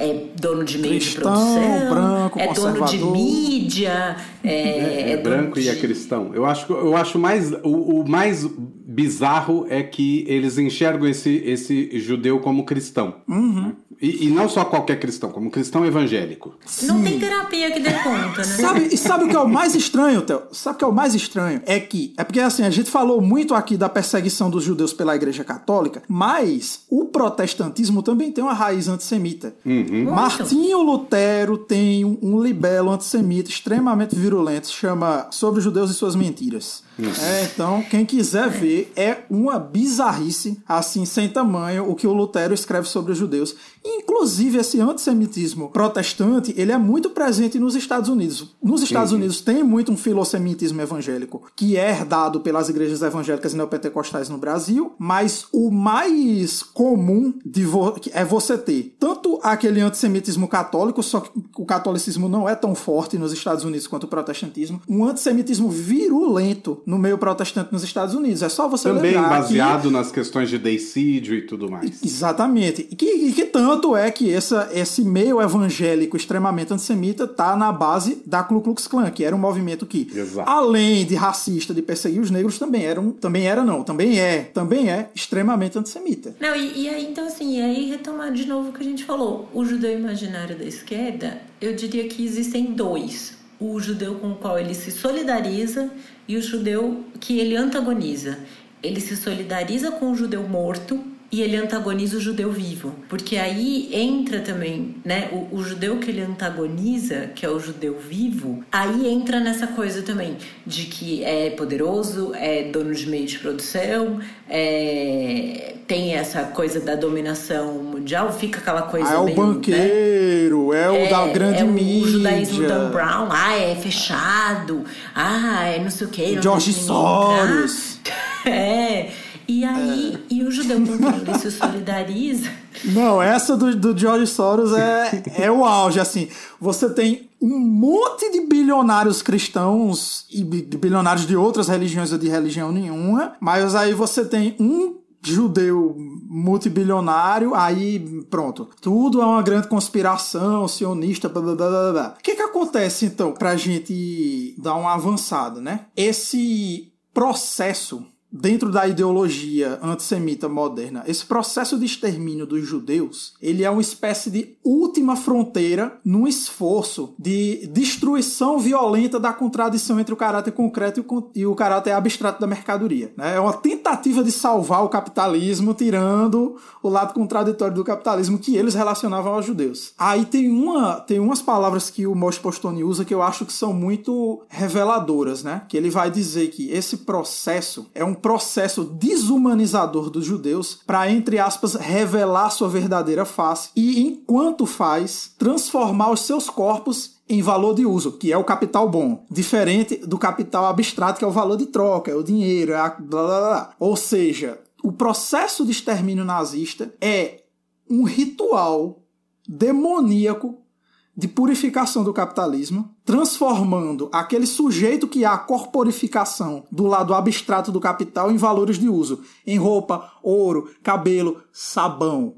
é, dono de meio Cristão, de produção, branco, é dono de mídia, é, é branco de... e é cristão. Eu acho, eu acho mais o, o mais bizarro é que eles enxergam esse, esse judeu como cristão. Uhum. E, e, não só qualquer cristão, como cristão evangélico. Não Sim. tem terapia que dê conta, né? Sabe, e sabe o que é o mais estranho, Theo? Sabe o que é o mais estranho? É que, é porque assim, a gente falou muito aqui da perseguição dos judeus pela Igreja Católica, mas o protestantismo também tem uma raiz antissemita. Uhum. Martinho Lutero tem um libelo antissemita extremamente virulento, se chama Sobre os Judeus e Suas Mentiras. É, então, quem quiser ver, é uma bizarrice, assim, sem tamanho, o que o Lutero escreve sobre os judeus. Inclusive, esse antissemitismo protestante, ele é muito presente nos Estados Unidos. Nos Estados uhum. Unidos tem muito um filosemitismo evangélico, que é herdado pelas igrejas evangélicas neopentecostais no Brasil, mas o mais comum vo é você ter tanto aquele antissemitismo católico, só que o catolicismo não é tão forte nos Estados Unidos quanto o protestantismo, um antissemitismo virulento no meio protestante nos Estados Unidos. É só você Também baseado que... nas questões de deicídio e tudo mais. Exatamente. E que, e que tanto é que essa, esse meio evangélico extremamente antissemita está na base da Ku Klux Klan, que era um movimento que, Exato. além de racista, de perseguir os negros, também era, um, também era não, também é, também é extremamente antissemita. Não, e, e aí, então assim, e aí retomar de novo o que a gente falou, o judeu imaginário da esquerda, eu diria que existem dois. O judeu com o qual ele se solidariza e o judeu que ele antagoniza. Ele se solidariza com o judeu morto e ele antagoniza o judeu vivo. Porque aí entra também, né, o, o, judeu que ele antagoniza, que é o judeu vivo, aí entra nessa coisa também de que é poderoso, é dono de meio de produção, é, tem essa coisa da dominação mundial, fica aquela coisa ah, é meio, o banqueiro, né? é o da grande é o mídia. judaísmo Dan Brown, ah, é fechado, ah, é não sei o que. George Soros. é... E aí, é. e o judeu com ele se solidariza. Não, essa do, do George Soros é, é o auge, assim. Você tem um monte de bilionários cristãos e bilionários de outras religiões ou de religião nenhuma, mas aí você tem um judeu multibilionário, aí pronto. Tudo é uma grande conspiração sionista, blá blá blá blá. O que que acontece então pra gente dar uma avançada, né? Esse processo dentro da ideologia antissemita moderna, esse processo de extermínio dos judeus, ele é uma espécie de última fronteira num esforço de destruição violenta da contradição entre o caráter concreto e o caráter abstrato da mercadoria. Né? É uma tentativa de salvar o capitalismo, tirando o lado contraditório do capitalismo que eles relacionavam aos judeus. Aí tem uma tem umas palavras que o Moshe Postoni usa que eu acho que são muito reveladoras, né? Que ele vai dizer que esse processo é um processo desumanizador dos judeus para, entre aspas, revelar sua verdadeira face e, enquanto faz, transformar os seus corpos em valor de uso, que é o capital bom, diferente do capital abstrato, que é o valor de troca, é o dinheiro, é a blá blá blá. Ou seja, o processo de extermínio nazista é um ritual demoníaco de purificação do capitalismo, transformando aquele sujeito que há a corporificação do lado abstrato do capital em valores de uso, em roupa, ouro, cabelo, sabão.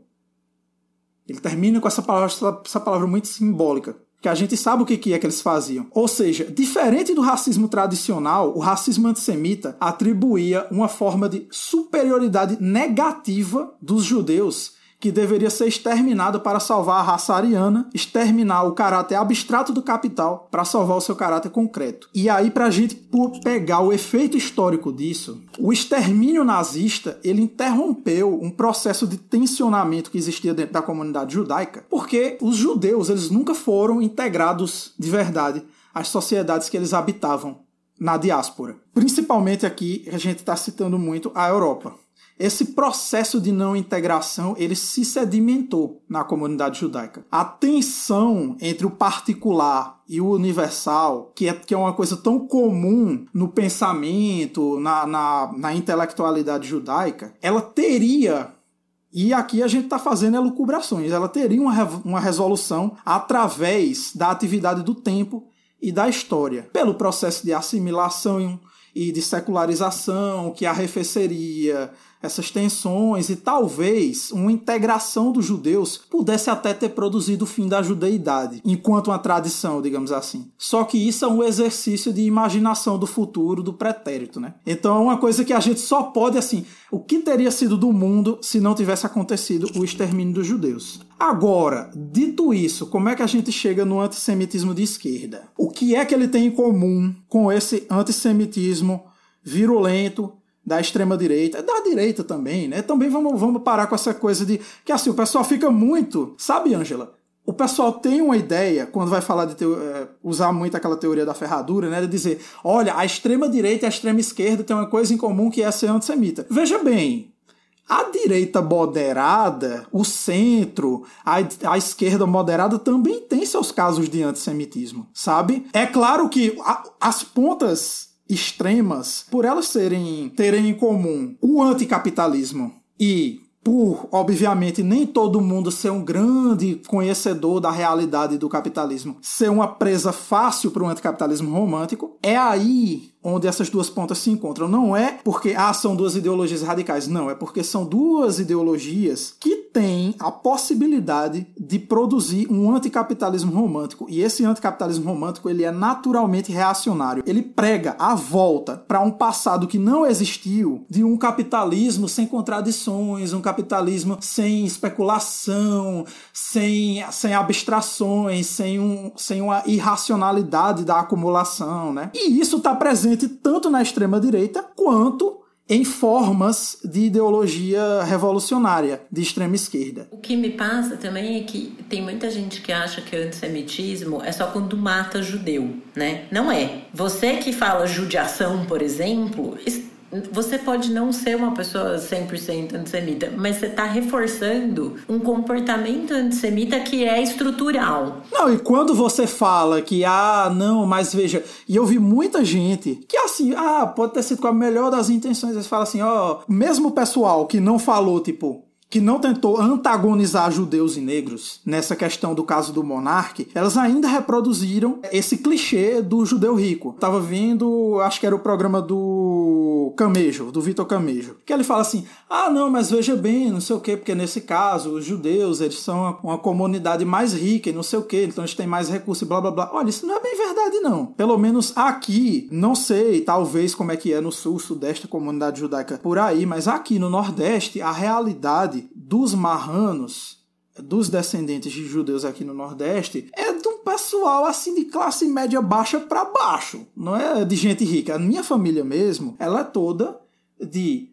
Ele termina com essa palavra, essa palavra muito simbólica, que a gente sabe o que é que eles faziam. Ou seja, diferente do racismo tradicional, o racismo antissemita atribuía uma forma de superioridade negativa dos judeus que deveria ser exterminado para salvar a raça ariana, exterminar o caráter abstrato do capital para salvar o seu caráter concreto. E aí, para a gente pegar o efeito histórico disso, o extermínio nazista ele interrompeu um processo de tensionamento que existia dentro da comunidade judaica, porque os judeus eles nunca foram integrados de verdade às sociedades que eles habitavam na diáspora. Principalmente aqui, a gente está citando muito a Europa. Esse processo de não integração ele se sedimentou na comunidade judaica. A tensão entre o particular e o universal, que é, que é uma coisa tão comum no pensamento, na, na, na intelectualidade judaica, ela teria e aqui a gente está fazendo elucubrações. Ela teria uma, uma resolução através da atividade do tempo e da história, pelo processo de assimilação e de secularização que arrefeceria essas tensões e talvez uma integração dos judeus pudesse até ter produzido o fim da judeidade, enquanto uma tradição, digamos assim. Só que isso é um exercício de imaginação do futuro, do pretérito, né? Então é uma coisa que a gente só pode, assim, o que teria sido do mundo se não tivesse acontecido o extermínio dos judeus? Agora, dito isso, como é que a gente chega no antissemitismo de esquerda? O que é que ele tem em comum com esse antissemitismo virulento da extrema direita, da direita também, né? Também vamos, vamos parar com essa coisa de que assim, o pessoal fica muito, sabe, Ângela? O pessoal tem uma ideia, quando vai falar de é, usar muito aquela teoria da ferradura, né? De dizer, olha, a extrema direita e a extrema esquerda têm uma coisa em comum que é ser antissemita. Veja bem, a direita moderada, o centro, a, a esquerda moderada também tem seus casos de antissemitismo, sabe? É claro que a, as pontas extremas, por elas serem terem em comum o anticapitalismo e por, obviamente, nem todo mundo ser um grande conhecedor da realidade do capitalismo, ser uma presa fácil para o anticapitalismo romântico, é aí onde essas duas pontas se encontram. Não é porque ah, são duas ideologias radicais, não, é porque são duas ideologias que têm a possibilidade de produzir um anticapitalismo romântico. E esse anticapitalismo romântico, ele é naturalmente reacionário. Ele prega a volta para um passado que não existiu, de um capitalismo sem contradições, um capitalismo sem especulação, sem, sem abstrações, sem, um, sem uma irracionalidade da acumulação, né? E isso está presente tanto na extrema direita quanto em formas de ideologia revolucionária de extrema esquerda. O que me passa também é que tem muita gente que acha que o antissemitismo é só quando mata judeu, né? Não é. Você que fala judiação, por exemplo, você pode não ser uma pessoa 100% antissemita, mas você está reforçando um comportamento antissemita que é estrutural. Não, e quando você fala que, ah, não, mas veja, e eu vi muita gente que assim, ah, pode ter sido com a melhor das intenções, eles falam assim, ó, mesmo o pessoal que não falou, tipo, que não tentou antagonizar judeus e negros nessa questão do caso do monarque, elas ainda reproduziram esse clichê do judeu rico. Tava vendo, acho que era o programa do Camejo, do Vitor Camejo, que ele fala assim: "Ah, não, mas veja bem, não sei o quê, porque nesse caso os judeus, eles são uma comunidade mais rica e não sei o quê, então eles têm mais recursos e blá blá blá". Olha, isso não é bem verdade não. Pelo menos aqui, não sei, talvez como é que é no sul, sudeste, comunidade judaica por aí, mas aqui no nordeste a realidade dos marranos, dos descendentes de judeus aqui no Nordeste, é de um pessoal assim de classe média baixa para baixo, não é de gente rica. A minha família mesmo, ela é toda de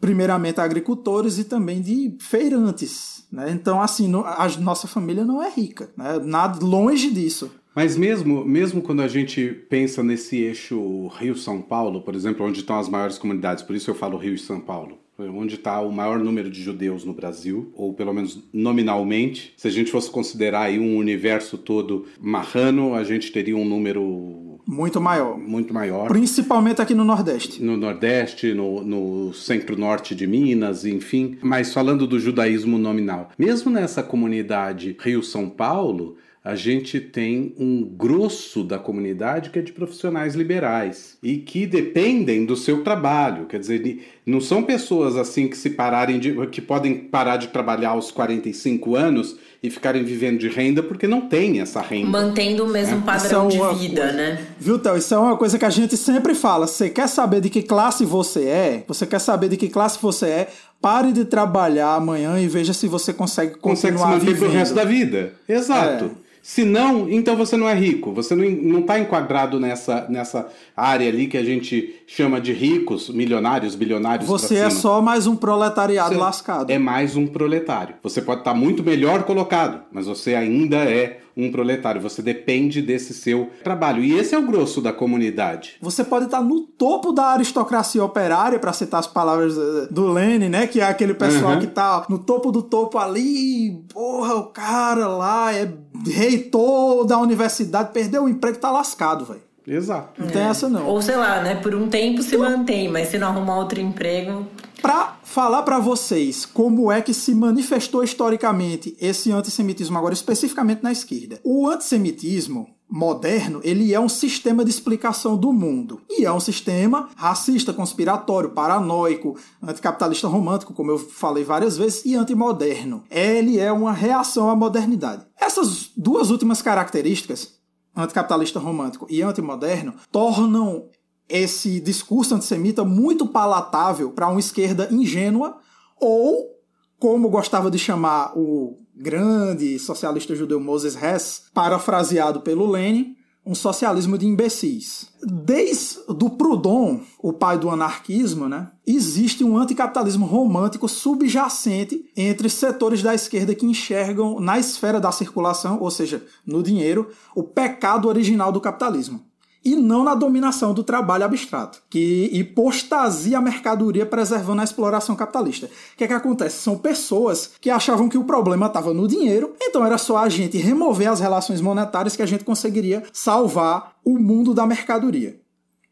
primeiramente agricultores e também de feirantes, né? Então assim, a nossa família não é rica, né? Nada longe disso. Mas mesmo, mesmo quando a gente pensa nesse eixo Rio-São Paulo, por exemplo, onde estão as maiores comunidades, por isso eu falo Rio e São Paulo, onde está o maior número de judeus no Brasil, ou pelo menos nominalmente. Se a gente fosse considerar aí um universo todo marrano, a gente teria um número muito maior. Muito maior. Principalmente aqui no Nordeste. No Nordeste, no, no centro-norte de Minas, enfim. Mas falando do judaísmo nominal, mesmo nessa comunidade Rio-São Paulo, a gente tem um grosso da comunidade que é de profissionais liberais e que dependem do seu trabalho. Quer dizer, não são pessoas assim que se pararem de, que podem parar de trabalhar aos 45 anos e ficarem vivendo de renda porque não tem essa renda. Mantendo o mesmo é. padrão é de vida, coisa, né? Viu, Théo? Isso é uma coisa que a gente sempre fala. Você quer saber de que classe você é? Você quer saber de que classe você é? Pare de trabalhar amanhã e veja se você consegue continuar consegue se manter vivendo. pro resto da vida. Exato. É. Se não, então você não é rico. Você não está enquadrado nessa, nessa área ali que a gente chama de ricos, milionários, bilionários. Você é só mais um proletariado você lascado. É mais um proletário. Você pode estar tá muito melhor colocado, mas você ainda é um proletário. Você depende desse seu trabalho. E esse é o grosso da comunidade. Você pode estar no topo da aristocracia operária, para citar as palavras do Lenin, né? Que é aquele pessoal uhum. que tá no topo do topo ali. Porra, o cara lá é reitor da universidade, perdeu o emprego, tá lascado, velho. Exato. Não é. tem essa não. Ou sei lá, né? Por um tempo se mantém, mas se não arrumar outro emprego. Pra falar para vocês como é que se manifestou historicamente esse antissemitismo, agora especificamente na esquerda. O antissemitismo moderno, ele é um sistema de explicação do mundo. E é um sistema racista, conspiratório, paranoico, anticapitalista romântico, como eu falei várias vezes, e antimoderno. Ele é uma reação à modernidade. Essas duas últimas características anticapitalista romântico e antimoderno tornam esse discurso antissemita muito palatável para uma esquerda ingênua ou, como gostava de chamar o grande socialista judeu Moses Hess, parafraseado pelo Lenin, um socialismo de imbecis. Desde do Proudhon, o pai do anarquismo, né, existe um anticapitalismo romântico subjacente entre setores da esquerda que enxergam na esfera da circulação, ou seja, no dinheiro, o pecado original do capitalismo e não na dominação do trabalho abstrato, que hipostasia a mercadoria preservando a exploração capitalista. O que é que acontece? São pessoas que achavam que o problema estava no dinheiro, então era só a gente remover as relações monetárias que a gente conseguiria salvar o mundo da mercadoria.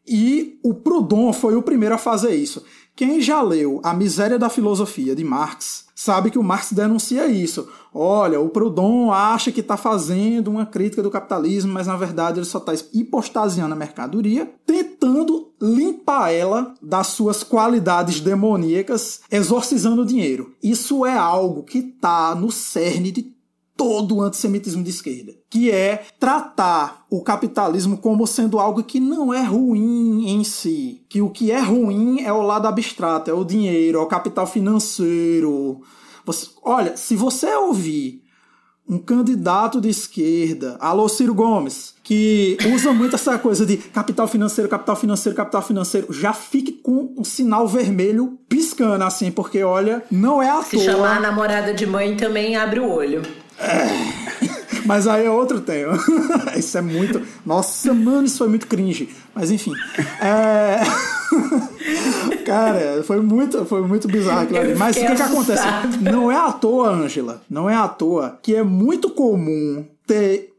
E o Proudhon foi o primeiro a fazer isso. Quem já leu A Miséria da Filosofia de Marx sabe que o Marx denuncia isso. Olha, o Proudhon acha que está fazendo uma crítica do capitalismo, mas na verdade ele só está hipostasiando a mercadoria, tentando limpar ela das suas qualidades demoníacas, exorcizando o dinheiro. Isso é algo que está no cerne de todo o antissemitismo de esquerda, que é tratar o capitalismo como sendo algo que não é ruim em si, que o que é ruim é o lado abstrato, é o dinheiro, é o capital financeiro. Você, olha, se você ouvir um candidato de esquerda, alô Ciro Gomes, que usa muito essa coisa de capital financeiro, capital financeiro, capital financeiro, já fique com um sinal vermelho piscando assim, porque olha, não é à Se toa. Chamar a namorada de mãe também abre o olho. Mas aí é outro tema. isso é muito. Nossa, mano, isso foi muito cringe. Mas enfim. É... Cara, foi muito, foi muito bizarro aquilo ali. Mas o que, que acontece? Não é à toa, Angela. Não é à toa que é muito comum ter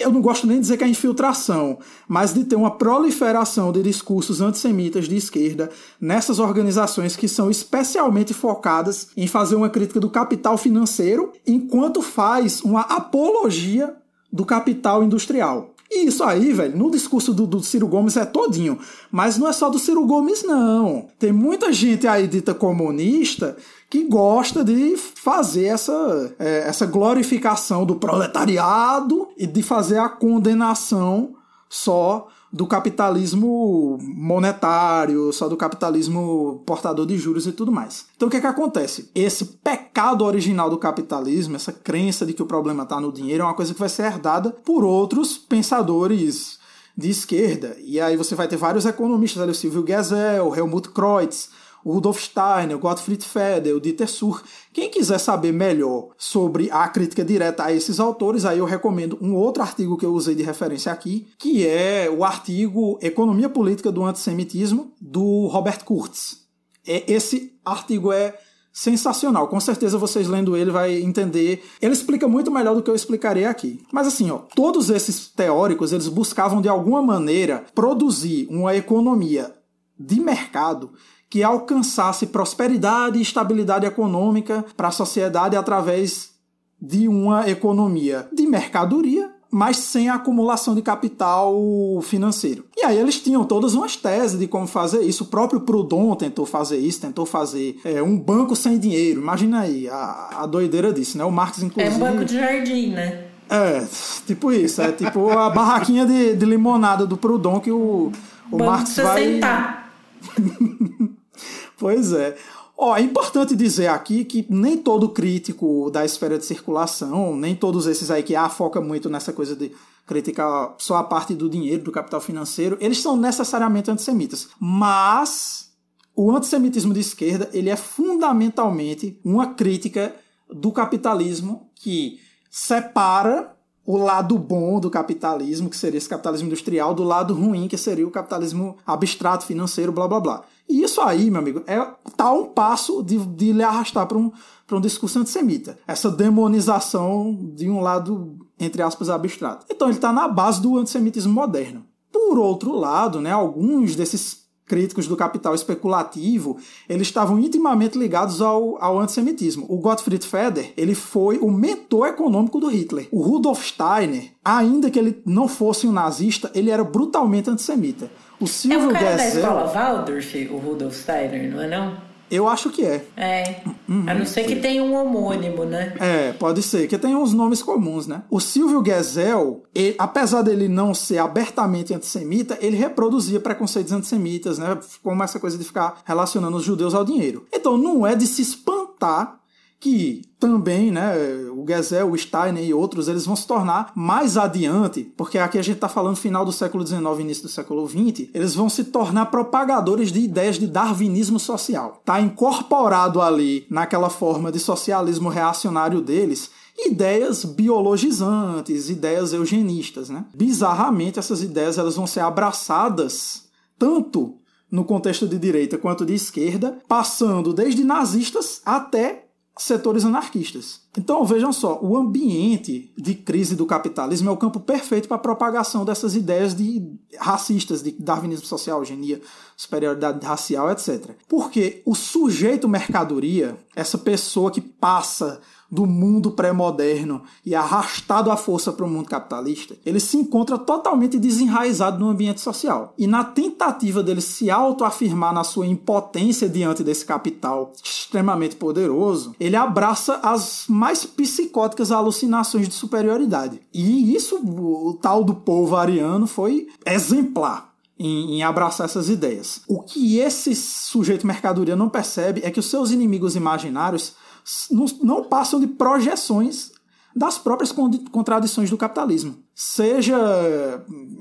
eu não gosto nem de dizer que é infiltração, mas de ter uma proliferação de discursos antissemitas de esquerda nessas organizações que são especialmente focadas em fazer uma crítica do capital financeiro, enquanto faz uma apologia do capital industrial. E isso aí, velho, no discurso do, do, Ciro Gomes é todinho. Mas não é só do Ciro Gomes, não. Tem muita gente aí dita comunista que gosta de fazer essa, é, essa glorificação do proletariado e de fazer a condenação só do capitalismo monetário, só do capitalismo portador de juros e tudo mais. Então o que é que acontece? Esse pecado original do capitalismo, essa crença de que o problema está no dinheiro, é uma coisa que vai ser herdada por outros pensadores de esquerda. E aí você vai ter vários economistas, ali, o Silvio Gesell, o Helmut Kreutz, o Rudolf Steiner, o Gottfried Feder, o Dieter Sur. Quem quiser saber melhor sobre a crítica direta a esses autores, aí eu recomendo um outro artigo que eu usei de referência aqui, que é o artigo Economia Política do Antissemitismo, do Robert Kurtz. É, esse artigo é sensacional. Com certeza vocês lendo ele vai entender. Ele explica muito melhor do que eu explicarei aqui. Mas assim, ó, todos esses teóricos, eles buscavam de alguma maneira produzir uma economia de mercado que alcançasse prosperidade e estabilidade econômica para a sociedade através de uma economia de mercadoria, mas sem acumulação de capital financeiro. E aí eles tinham todas umas teses de como fazer isso. O próprio Proudhon tentou fazer isso, tentou fazer é, um banco sem dinheiro. Imagina aí a, a doideira disso, né? O Marx, inclusive... É um banco de jardim, né? É, tipo isso. É tipo a barraquinha de, de limonada do Proudhon que o, o Marx vai... Sentar. Pois é. Ó, é importante dizer aqui que nem todo crítico da esfera de circulação, nem todos esses aí que ah, foca muito nessa coisa de criticar só a parte do dinheiro, do capital financeiro, eles são necessariamente antissemitas. Mas o antissemitismo de esquerda, ele é fundamentalmente uma crítica do capitalismo que separa o lado bom do capitalismo, que seria esse capitalismo industrial, do lado ruim, que seria o capitalismo abstrato, financeiro, blá blá blá. E isso aí, meu amigo, é tá um passo de, de lhe arrastar para um, um discurso antissemita. Essa demonização de um lado, entre aspas, abstrato. Então ele está na base do antissemitismo moderno. Por outro lado, né, alguns desses críticos do capital especulativo, eles estavam intimamente ligados ao, ao antissemitismo. O Gottfried Feder, ele foi o mentor econômico do Hitler. O Rudolf Steiner, ainda que ele não fosse um nazista, ele era brutalmente antissemita. O Silvio é o cara da escola Waldorf, o Rudolf Steiner, não é não? Eu acho que é. É. Uhum, a não ser que tenha um homônimo, né? É, pode ser, que tem uns nomes comuns, né? O Silvio Gesell, ele, apesar dele não ser abertamente antissemita, ele reproduzia preconceitos antissemitas, né? Como essa coisa de ficar relacionando os judeus ao dinheiro. Então não é de se espantar que também, né, o Gesell, o Steiner e outros, eles vão se tornar mais adiante, porque aqui a gente está falando final do século XIX, início do século XX, eles vão se tornar propagadores de ideias de darwinismo social. Está incorporado ali, naquela forma de socialismo reacionário deles, ideias biologizantes, ideias eugenistas, né? Bizarramente, essas ideias elas vão ser abraçadas tanto no contexto de direita quanto de esquerda, passando desde nazistas até setores anarquistas. Então, vejam só, o ambiente de crise do capitalismo é o campo perfeito para a propagação dessas ideias de racistas, de darwinismo social, eugenia, superioridade racial, etc. Porque o sujeito mercadoria, essa pessoa que passa do mundo pré-moderno e arrastado à força para o mundo capitalista, ele se encontra totalmente desenraizado no ambiente social. E na tentativa dele se autoafirmar na sua impotência diante desse capital extremamente poderoso, ele abraça as mais psicóticas alucinações de superioridade. E isso, o tal do povo ariano, foi exemplar. Em, abraçar essas ideias. O que esse sujeito mercadoria não percebe é que os seus inimigos imaginários não, não passam de projeções das próprias contradições do capitalismo. Seja,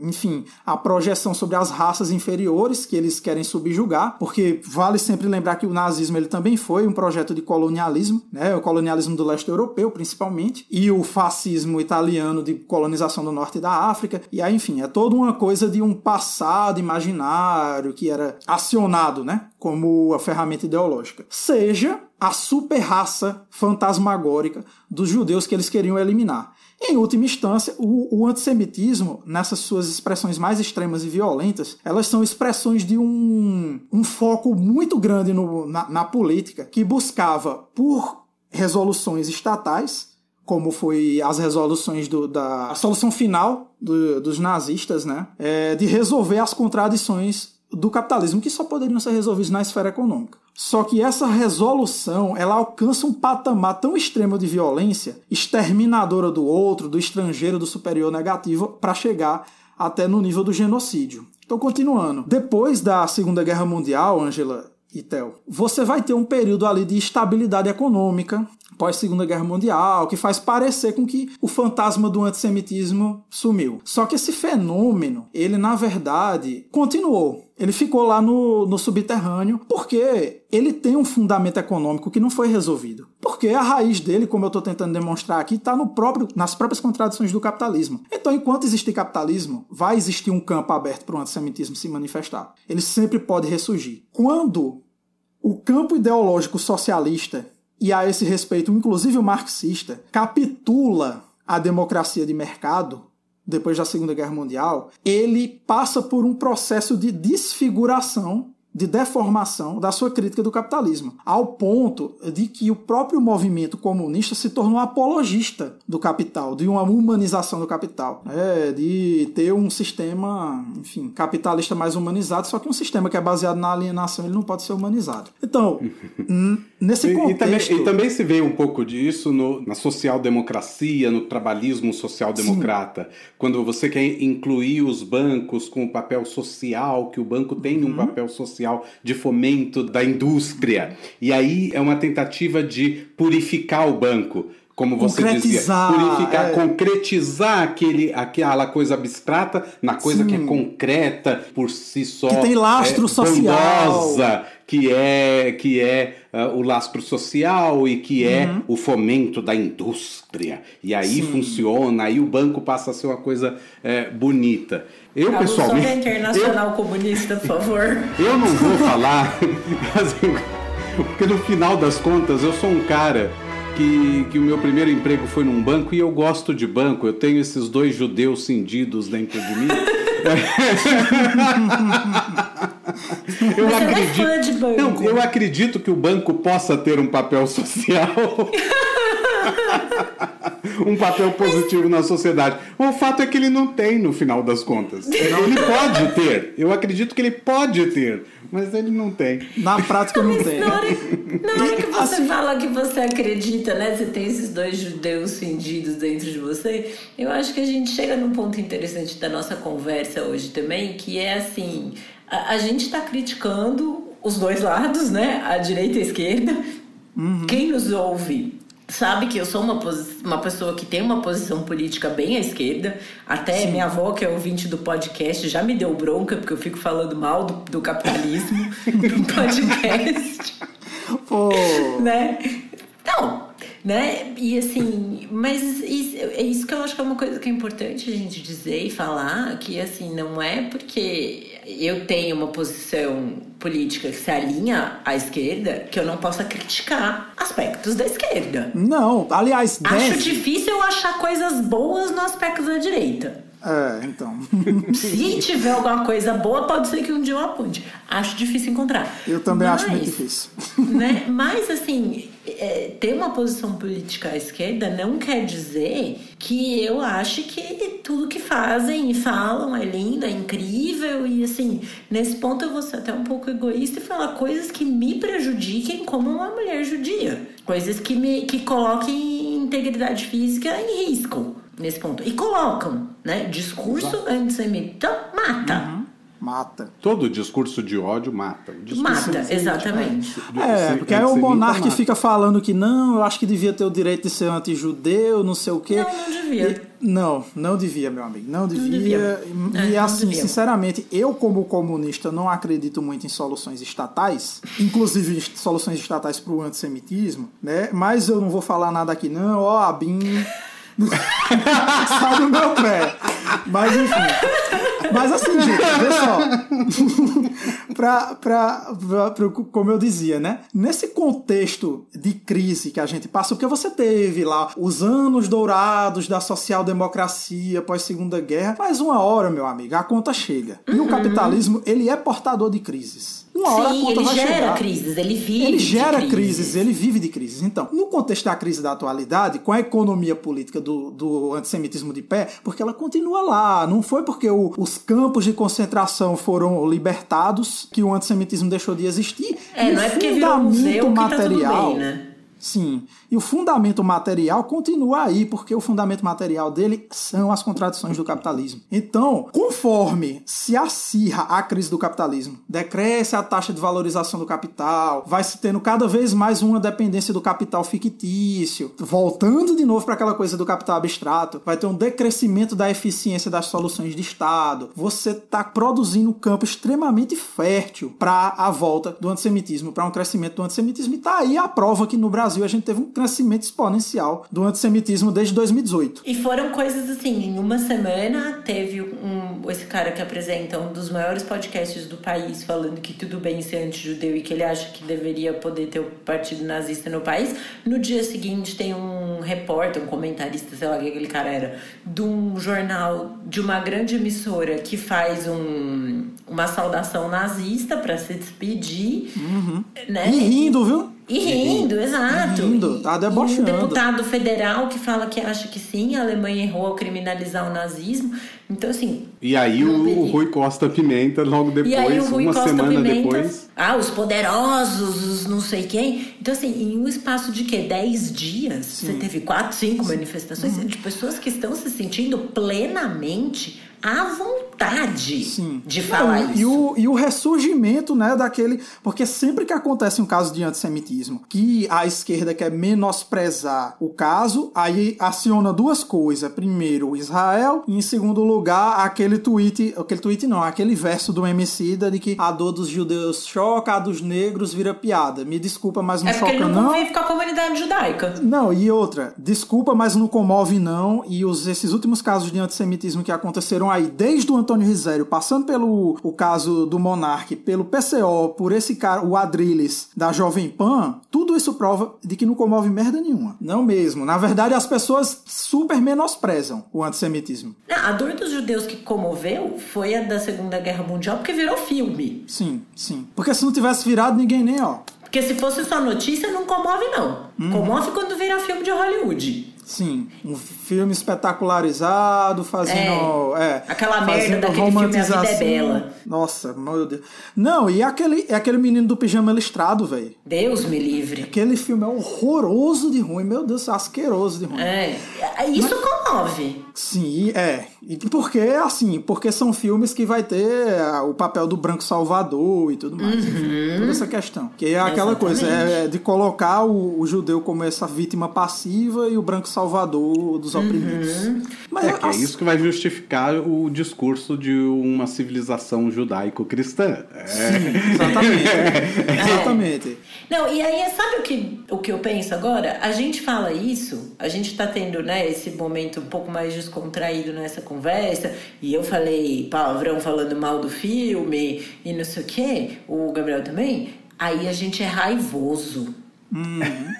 enfim, a projeção sobre as raças inferiores que eles querem subjugar, porque vale sempre lembrar que o nazismo ele também foi um projeto de colonialismo, né, o colonialismo do leste europeu principalmente, e o fascismo italiano de colonização do norte da África, e aí, enfim, é toda uma coisa de um passado imaginário que era acionado, né, como a ferramenta ideológica. Seja a super raça fantasmagórica dos judeus que eles queriam eliminar. Em última instância, o, o, antissemitismo, nessas suas expressões mais extremas e violentas, elas são expressões de um, um foco muito grande no, na, na política que buscava por resoluções estatais, como foi as resoluções do, da solução final do, dos nazistas, né, é, de resolver as contradições do capitalismo, que só poderiam ser resolvidos na esfera econômica. Só que essa resolução ela alcança um patamar tão extremo de violência, exterminadora do outro, do estrangeiro, do superior negativo, para chegar até no nível do genocídio. Então, continuando. Depois da Segunda Guerra Mundial, Angela e Theo, você vai ter um período ali de estabilidade econômica, pós Segunda Guerra Mundial, que faz parecer com que o fantasma do antissemitismo sumiu. Só que esse fenômeno, ele na verdade continuou. Ele ficou lá no, no subterrâneo porque ele tem um fundamento econômico que não foi resolvido. Porque a raiz dele, como eu estou tentando demonstrar aqui, está próprio, nas próprias contradições do capitalismo. Então, enquanto existir capitalismo, vai existir um campo aberto para o antissemitismo se manifestar. Ele sempre pode ressurgir. Quando o campo ideológico socialista e a esse respeito, inclusive o marxista, capitula a democracia de mercado depois da Segunda Guerra Mundial, ele passa por um processo de desfiguração de deformação da sua crítica do capitalismo, ao ponto de que o próprio movimento comunista se tornou apologista do capital, de uma humanização do capital, é, de ter um sistema, enfim, capitalista mais humanizado, só que um sistema que é baseado na alienação ele não pode ser humanizado. Então, nesse contexto... E, também, e também se vê um pouco disso no, na social-democracia, no trabalhismo social-democrata, quando você quer incluir os bancos com o papel social, que o banco tem uhum. um papel social de fomento da indústria. E aí é uma tentativa de purificar o banco como você dizia, purificar, é. concretizar aquele, aquela coisa abstrata na coisa Sim. que é concreta por si só. Que tem lastro é, social. Bondosa, que é, que é uh, o lastro social e que é uhum. é o fomento da indústria. E aí Sim. funciona, aí o banco passa a ser uma coisa é, bonita. Eu, pessoalmente. Só internacional eu, comunista, por favor. Eu não vou falar, porque no final das contas eu sou um cara que, que o meu primeiro emprego foi num banco e eu gosto de banco. Eu tenho esses dois judeus cindidos dentro de mim. eu Você acredito, é fã de banco. Não, eu acredito que o banco possa ter um papel social. um papel positivo na sociedade. O fato é que ele não tem, no final das contas. Ele pode ter. Eu acredito que ele pode ter. Mas ele não tem. Na prática não tem. Na hora, na hora que você assim, fala que você acredita, né? Você tem esses dois judeus fingidos dentro de você. Eu acho que a gente chega num ponto interessante da nossa conversa hoje também, que é assim: a, a gente está criticando os dois lados, né? A direita e a esquerda. Uhum. Quem nos ouve sabe que eu sou uma, uma pessoa que tem uma posição política bem à esquerda. Até Sim. minha avó, que é ouvinte do podcast, já me deu bronca, porque eu fico falando mal do, do capitalismo no podcast. Pô. Né? Não, né? E assim, mas isso, é isso que eu acho que é uma coisa que é importante a gente dizer e falar, que assim, não é porque eu tenho uma posição política que se alinha à esquerda que eu não possa criticar aspectos da esquerda. Não, aliás, acho difícil eu achar coisas boas no aspecto da direita. É, então. Se tiver alguma coisa boa, pode ser que um dia eu aponte. Acho difícil encontrar. Eu também Mas, acho muito difícil. Né? Mas, assim, é, ter uma posição política à esquerda não quer dizer que eu ache que tudo que fazem e falam é lindo, é incrível. E, assim, nesse ponto eu vou ser até um pouco egoísta e falar coisas que me prejudiquem como uma mulher judia. Coisas que me que coloquem integridade física em risco nesse ponto. E colocam, né? Discurso antissemita mata. Uhum. Mata. Todo discurso de ódio mata. mata, exatamente. É, porque aí o monarca fica falando que não, eu acho que devia ter o direito de ser anti-judeu, não sei o quê. Não, não devia. E, não, não devia, meu amigo. Não devia. Não devia. E, é, assim, devia. sinceramente, eu, como comunista, não acredito muito em soluções estatais, inclusive soluções estatais para o antissemitismo, né? Mas eu não vou falar nada aqui, não. Ó, a BIM. Sai do meu pé. Mas enfim. Mas assim, gente, vê só. pra, pra, pra, pra, como eu dizia, né? Nesse contexto de crise que a gente passa, porque você teve lá os anos dourados da social-democracia pós-segunda guerra, mas uma hora, meu amigo, a conta chega. E o uhum. capitalismo, ele é portador de crises. Uma hora Sim, a conta ele vai gera chegar. crises, ele vive Ele gera crises. crises. ele vive de crises. Então, no contexto da crise da atualidade, com a economia política do, do antissemitismo de pé, porque ela continua lá. Não foi porque o, os campos de concentração foram libertados que o antissemitismo deixou de existir. É, não é porque virou museu material, que tá bem, né? Sim. E o fundamento material continua aí, porque o fundamento material dele são as contradições do capitalismo. Então, conforme se acirra a crise do capitalismo, decresce a taxa de valorização do capital, vai se tendo cada vez mais uma dependência do capital fictício, voltando de novo para aquela coisa do capital abstrato, vai ter um decrescimento da eficiência das soluções de Estado. Você está produzindo um campo extremamente fértil para a volta do antissemitismo, para um crescimento do antissemitismo. E está aí a prova que no Brasil a gente teve um crescimento exponencial do antissemitismo desde 2018. E foram coisas assim, em uma semana teve um, esse cara que apresenta um dos maiores podcasts do país falando que tudo bem ser anti-judeu e que ele acha que deveria poder ter o partido nazista no país. No dia seguinte tem um repórter, um comentarista, sei lá o que aquele cara era, de um jornal, de uma grande emissora que faz um, uma saudação nazista para se despedir. Uhum. Né? E rindo, viu? E rindo, exato. E rindo, tá debochando. E um deputado federal que fala que acha que sim, a Alemanha errou ao criminalizar o nazismo. Então, assim. E aí o, o, Rui Costa Pimenta, logo depois, aí, uma Costa semana Pimenta, depois. Ah, os poderosos, os não sei quem. Então, assim, em um espaço de quê? Dez dias, sim. você teve quatro, cinco manifestações uhum. de pessoas que estão se sentindo plenamente à vontade Sim. de falar Não, isso. E o, e o ressurgimento, né, daquele. Porque sempre que acontece um caso de antissemitismo, que a esquerda quer menosprezar o caso, aí aciona duas coisas. Primeiro, Israel, e em segundo lugar, aquele tweet. Aquele tweet não, aquele verso do Emicida de que a dor dos judeus choca, a dos negros vira piada. Me desculpa, mas não é choca, ele não. não convive com a comunidade judaica. Não, e outra, desculpa, mas não comove, não. E os, esses últimos casos de antissemitismo que aconteceram aí, desde o Antônio Risério, passando pelo o caso do Monarque, pelo PCO, por esse cara, o Adrilles da Jovem Pan, tudo isso prova de que não comove merda nenhuma. Não mesmo. Na verdade, as pessoas super menosprezam o antissemitismo. A dor dos judeus que comoveu foi a da Segunda Guerra Mundial, porque virou filme. Sim, sim. Porque se não tivesse virado, ninguém nem, ó. Porque se fosse só notícia, não comove, não. Uhum. Comove quando vira filme de Hollywood. Sim, um filme espetacularizado, fazendo. É, é aquela merda daquele filme A Vida é Bela. Nossa, meu Deus. Não, e aquele, é aquele menino do pijama listrado, velho. Deus me livre. Aquele filme é horroroso de ruim, meu Deus, asqueroso de ruim. É, isso Mas, comove. Sim, é. E porque, assim, porque são filmes que vai ter o papel do branco salvador e tudo mais. Uhum. Enfim, toda essa questão. Que é aquela Exatamente. coisa, é, é de colocar o, o judeu como essa vítima passiva e o branco salvador dos oprimidos. Uhum. Mas é, é isso que vai justificar o discurso de uma civilização judaico-cristã. É. Sim, exatamente. é. Exatamente. Não, e aí sabe o que, o que eu penso agora? A gente fala isso, a gente tá tendo né, esse momento um pouco mais descontraído nessa conversa, e eu falei palavrão falando mal do filme e não sei o quê, o Gabriel também. Aí a gente é raivoso. Uhum. né?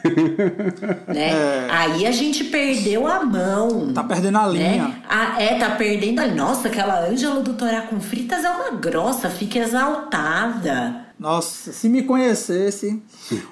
É. Aí a gente perdeu a mão. Tá perdendo a né? linha. Né? Ah, é, tá perdendo a. Nossa, aquela Ângela do Torá com fritas é uma grossa, fica exaltada. Nossa, se me conhecesse.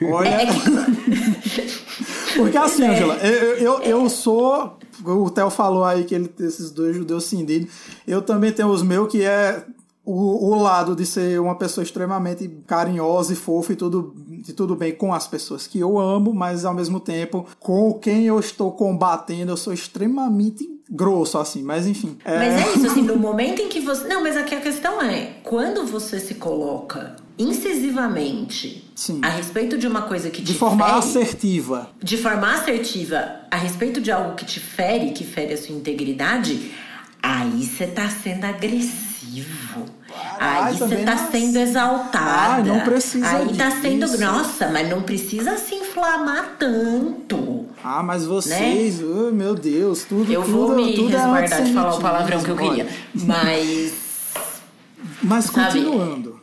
Olha. É Porque assim, Ângela, é. eu, eu, eu sou. O Theo falou aí que ele tem esses dois judeus cindidos. Eu também tenho os meus que é o, o, lado de ser uma pessoa extremamente carinhosa e fofa e tudo, e tudo bem com as pessoas que eu amo, mas ao mesmo tempo com quem eu estou combatendo, eu sou extremamente grosso, assim, mas enfim. É... Mas é isso, assim, no momento em que você. Não, mas aqui a questão é: quando você se coloca incisivamente Sim. a respeito de uma coisa que te De forma fere, assertiva. De forma assertiva a respeito de algo que te fere, que fere a sua integridade, aí você tá sendo agressivo. Aí você tá não... sendo exaltada. Ai, não precisa Aí disso. tá sendo, nossa, mas não precisa se inflamar tanto. Ah, mas vocês, né? oh, meu Deus, tudo Eu tudo, vou me tudo é resguardar é de falar o palavrão que eu queria. Mas. Mas continuando.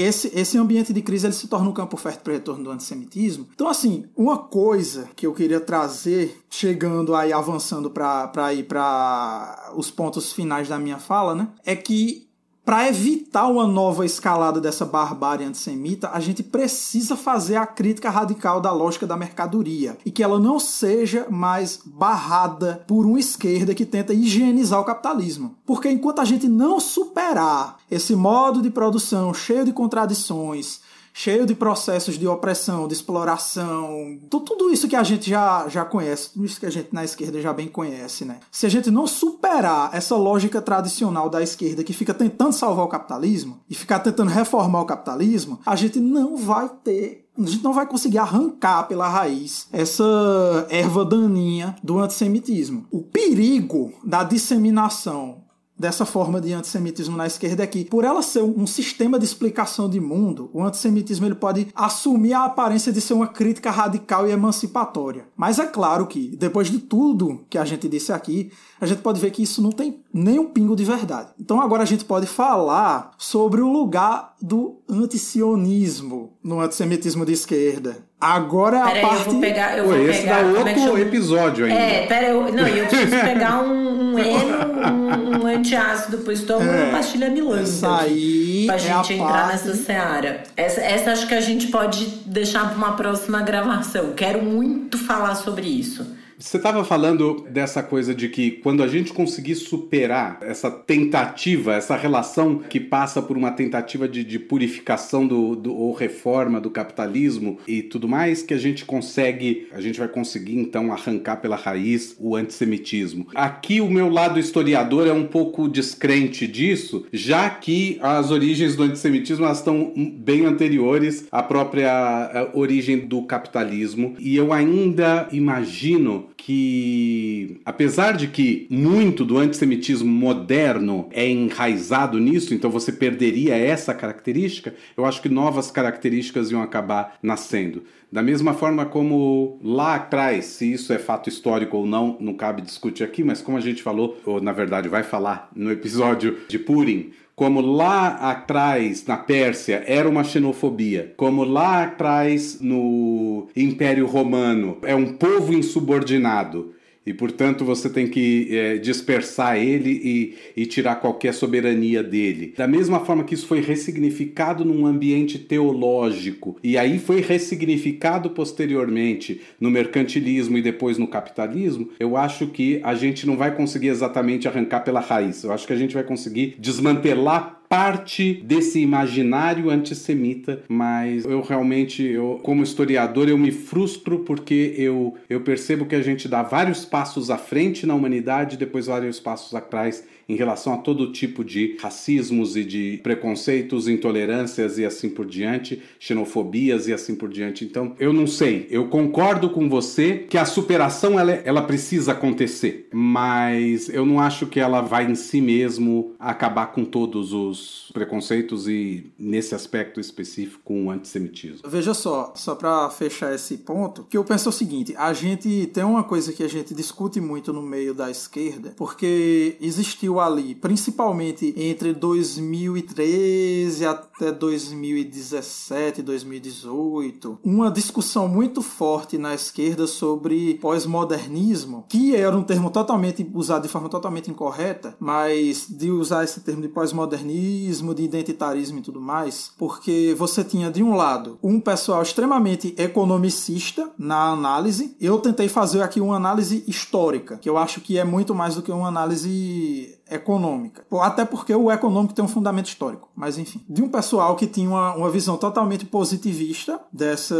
Esse, esse ambiente de crise ele se torna um campo fértil para o retorno do antissemitismo. Então, assim, uma coisa que eu queria trazer, chegando aí, avançando para ir para os pontos finais da minha fala, né? É que para evitar uma nova escalada dessa barbárie antissemita, a gente precisa fazer a crítica radical da lógica da mercadoria e que ela não seja mais barrada por uma esquerda que tenta higienizar o capitalismo. Porque enquanto a gente não superar esse modo de produção cheio de contradições, cheio de processos de opressão, de exploração, tudo isso que a gente já, já conhece, tudo isso que a gente na esquerda já bem conhece, né? Se a gente não superar essa lógica tradicional da esquerda que fica tentando salvar o capitalismo e ficar tentando reformar o capitalismo, a gente não vai ter a gente não vai conseguir arrancar pela raiz essa erva daninha do antissemitismo. O perigo da disseminação dessa forma de antissemitismo na esquerda é que, por ela ser um sistema de explicação de mundo, o antissemitismo ele pode assumir a aparência de ser uma crítica radical e emancipatória. Mas é claro que, depois de tudo que a gente disse aqui, a gente pode ver que isso não tem nem um pingo de verdade. Então agora a gente pode falar sobre o lugar do antisionismo no antissemitismo de esquerda. Agora a parte... Aí, eu vou pegar... Eu Pô, vou esse pegar, dá é outro é episódio ainda. É, pera, eu, não, eu preciso pegar um, um eno, um, um antiácido pro estômago é, uma pastilha milanda. Isso aí Pra é gente entrar parte... nessa seara. Essa, essa acho que a gente pode deixar pra uma próxima gravação. Quero muito falar sobre isso. Você estava falando dessa coisa de que quando a gente conseguir superar essa tentativa, essa relação que passa por uma tentativa de, de purificação do, do, ou reforma do capitalismo e tudo mais, que a gente consegue, a gente vai conseguir então arrancar pela raiz o antissemitismo. Aqui o meu lado historiador é um pouco descrente disso, já que as origens do antissemitismo estão bem anteriores à própria origem do capitalismo e eu ainda imagino que, apesar de que muito do antissemitismo moderno é enraizado nisso, então você perderia essa característica, eu acho que novas características iam acabar nascendo. Da mesma forma como lá atrás, se isso é fato histórico ou não, não cabe discutir aqui, mas como a gente falou, ou na verdade vai falar no episódio de Purim, como lá atrás na Pérsia era uma xenofobia, como lá atrás no Império Romano é um povo insubordinado e, portanto, você tem que é, dispersar ele e, e, tirar qualquer soberania dele. Da mesma forma que isso foi ressignificado num ambiente teológico e aí foi ressignificado posteriormente no mercantilismo e depois no capitalismo, eu acho que a gente não vai conseguir exatamente arrancar pela raiz. Eu acho que a gente vai conseguir desmantelar parte desse imaginário antissemita, mas eu realmente, eu, como historiador, eu me frustro porque eu, eu percebo que a gente dá vários passos à frente na humanidade depois vários passos atrás em relação a todo tipo de racismos e de preconceitos, intolerâncias e assim por diante, xenofobias e assim por diante. Então, eu não sei, eu concordo com você que a superação ela, ela precisa acontecer, mas eu não acho que ela vai em si mesmo acabar com todos os preconceitos e nesse aspecto específico com o antissemitismo. Veja só, só para fechar esse ponto, que eu penso o seguinte, a gente tem uma coisa que a gente discute muito no meio da esquerda, porque existiu ali, principalmente entre 2013 até 2017, 2018, uma discussão muito forte na esquerda sobre pós-modernismo, que era um termo totalmente usado de forma totalmente incorreta, mas de usar esse termo de pós-modernismo, de identitarismo e tudo mais, porque você tinha de um lado um pessoal extremamente economicista na análise. Eu tentei fazer aqui uma análise histórica, que eu acho que é muito mais do que uma análise econômica. Até porque o econômico tem um fundamento histórico, mas enfim. De um pessoal que tinha uma, uma visão totalmente positivista dessa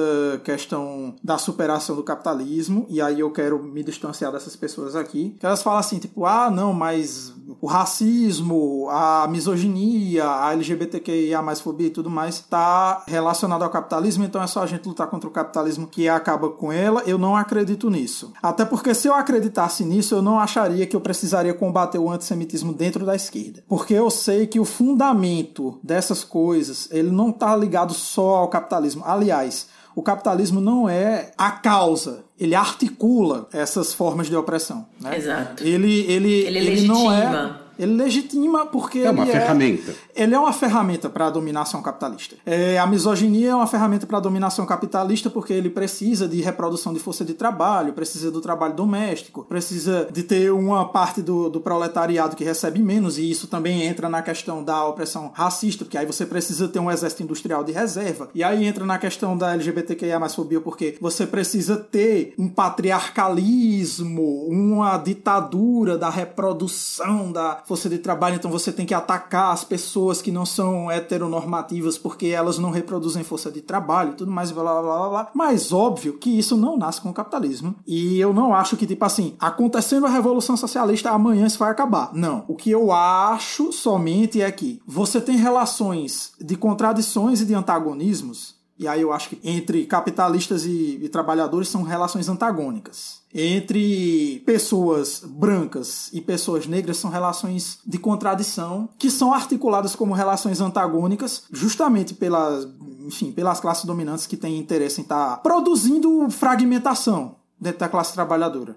questão da superação do capitalismo, e aí eu quero me distanciar dessas pessoas aqui, que elas falam assim, tipo, ah, não, mas o racismo, a misoginia, a LGBTQIA fobia e tudo mais está relacionado ao capitalismo, então é só a gente lutar contra o capitalismo que acaba com ela. Eu não acredito nisso. Até porque se eu acreditasse nisso, eu não acharia que eu precisaria combater o antissemitismo dentro da esquerda. Porque eu sei que o fundamento dessas coisas, ele não está ligado só ao capitalismo. Aliás, o capitalismo não é a causa, ele articula essas formas de opressão. Né? Exato. Ele, ele, ele, ele não é ele legitima porque. É uma ferramenta. É, ele é uma ferramenta para a dominação capitalista. É, a misoginia é uma ferramenta para a dominação capitalista porque ele precisa de reprodução de força de trabalho, precisa do trabalho doméstico, precisa de ter uma parte do, do proletariado que recebe menos, e isso também entra na questão da opressão racista, porque aí você precisa ter um exército industrial de reserva. E aí entra na questão da LGBTQIA mais fobia, porque você precisa ter um patriarcalismo, uma ditadura da reprodução da força de trabalho, então você tem que atacar as pessoas que não são heteronormativas porque elas não reproduzem força de trabalho e tudo mais, blá blá blá blá. Mas óbvio que isso não nasce com o capitalismo. E eu não acho que, tipo assim, acontecendo a Revolução Socialista, amanhã isso vai acabar. Não. O que eu acho somente é que você tem relações de contradições e de antagonismos e aí eu acho que entre capitalistas e, e, trabalhadores são relações antagônicas. Entre pessoas brancas e pessoas negras são relações de contradição que são articuladas como relações antagônicas justamente pelas, enfim, pelas classes dominantes que têm interesse em estar tá produzindo fragmentação dentro da classe trabalhadora.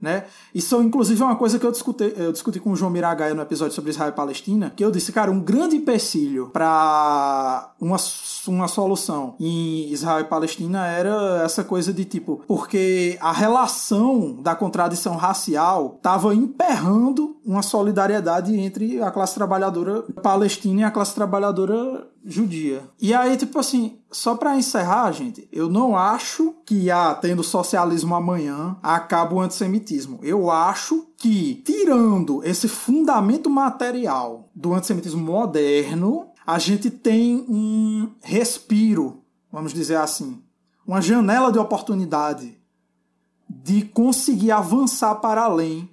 Né? Isso, inclusive, é uma coisa que eu discuti, eu discuti com o João Miragaia no episódio sobre Israel e Palestina, que eu disse, cara, um grande empecilho para uma, uma solução em Israel e Palestina era essa coisa de tipo, porque a relação da contradição racial estava emperrando uma solidariedade entre a classe trabalhadora palestina e a classe trabalhadora judia. E aí, tipo assim, só para encerrar, gente, eu não acho que, ah, tendo socialismo amanhã, acaba o antissemitismo. Eu acho que, tirando esse fundamento material do antissemitismo moderno, a gente tem um respiro, vamos dizer assim, uma janela de oportunidade de conseguir avançar para além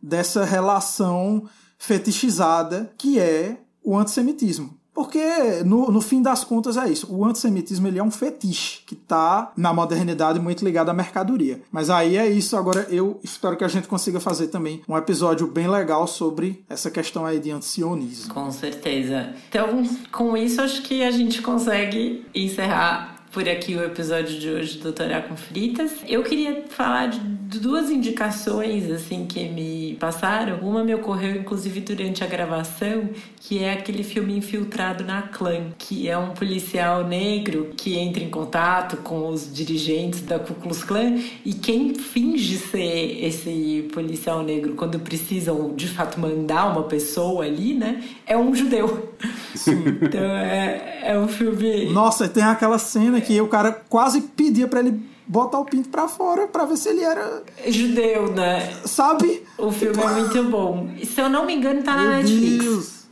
dessa relação fetichizada que é o antissemitismo. Porque, no, no fim das contas, é isso. O antissemitismo ele é um fetiche que está na modernidade muito ligado à mercadoria. Mas aí é isso. Agora, eu espero que a gente consiga fazer também um episódio bem legal sobre essa questão aí de antisionismo. Com certeza. Então, com isso, acho que a gente consegue encerrar por aqui o episódio de hoje do Doutorar com Fritas. Eu queria falar de duas indicações assim que me passaram. Uma me ocorreu inclusive durante a gravação, que é aquele filme Infiltrado na Clã, que é um policial negro que entra em contato com os dirigentes da Ku Klux Klan e quem finge ser esse policial negro quando precisam de fato mandar uma pessoa ali, né, é um judeu. Sim. Então é, é um filme. Nossa, tem aquela cena que o cara quase pedia para ele botar o pinto para fora para ver se ele era judeu, né? Sabe? O filme é muito bom. Se eu não me engano, tá na Netflix. Deus.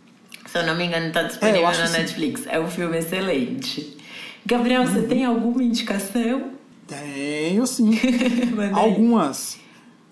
Se eu não me engano, tá disponível é, na Netflix. É um filme excelente. Gabriel, uhum. você tem alguma indicação? Tenho sim. Algumas.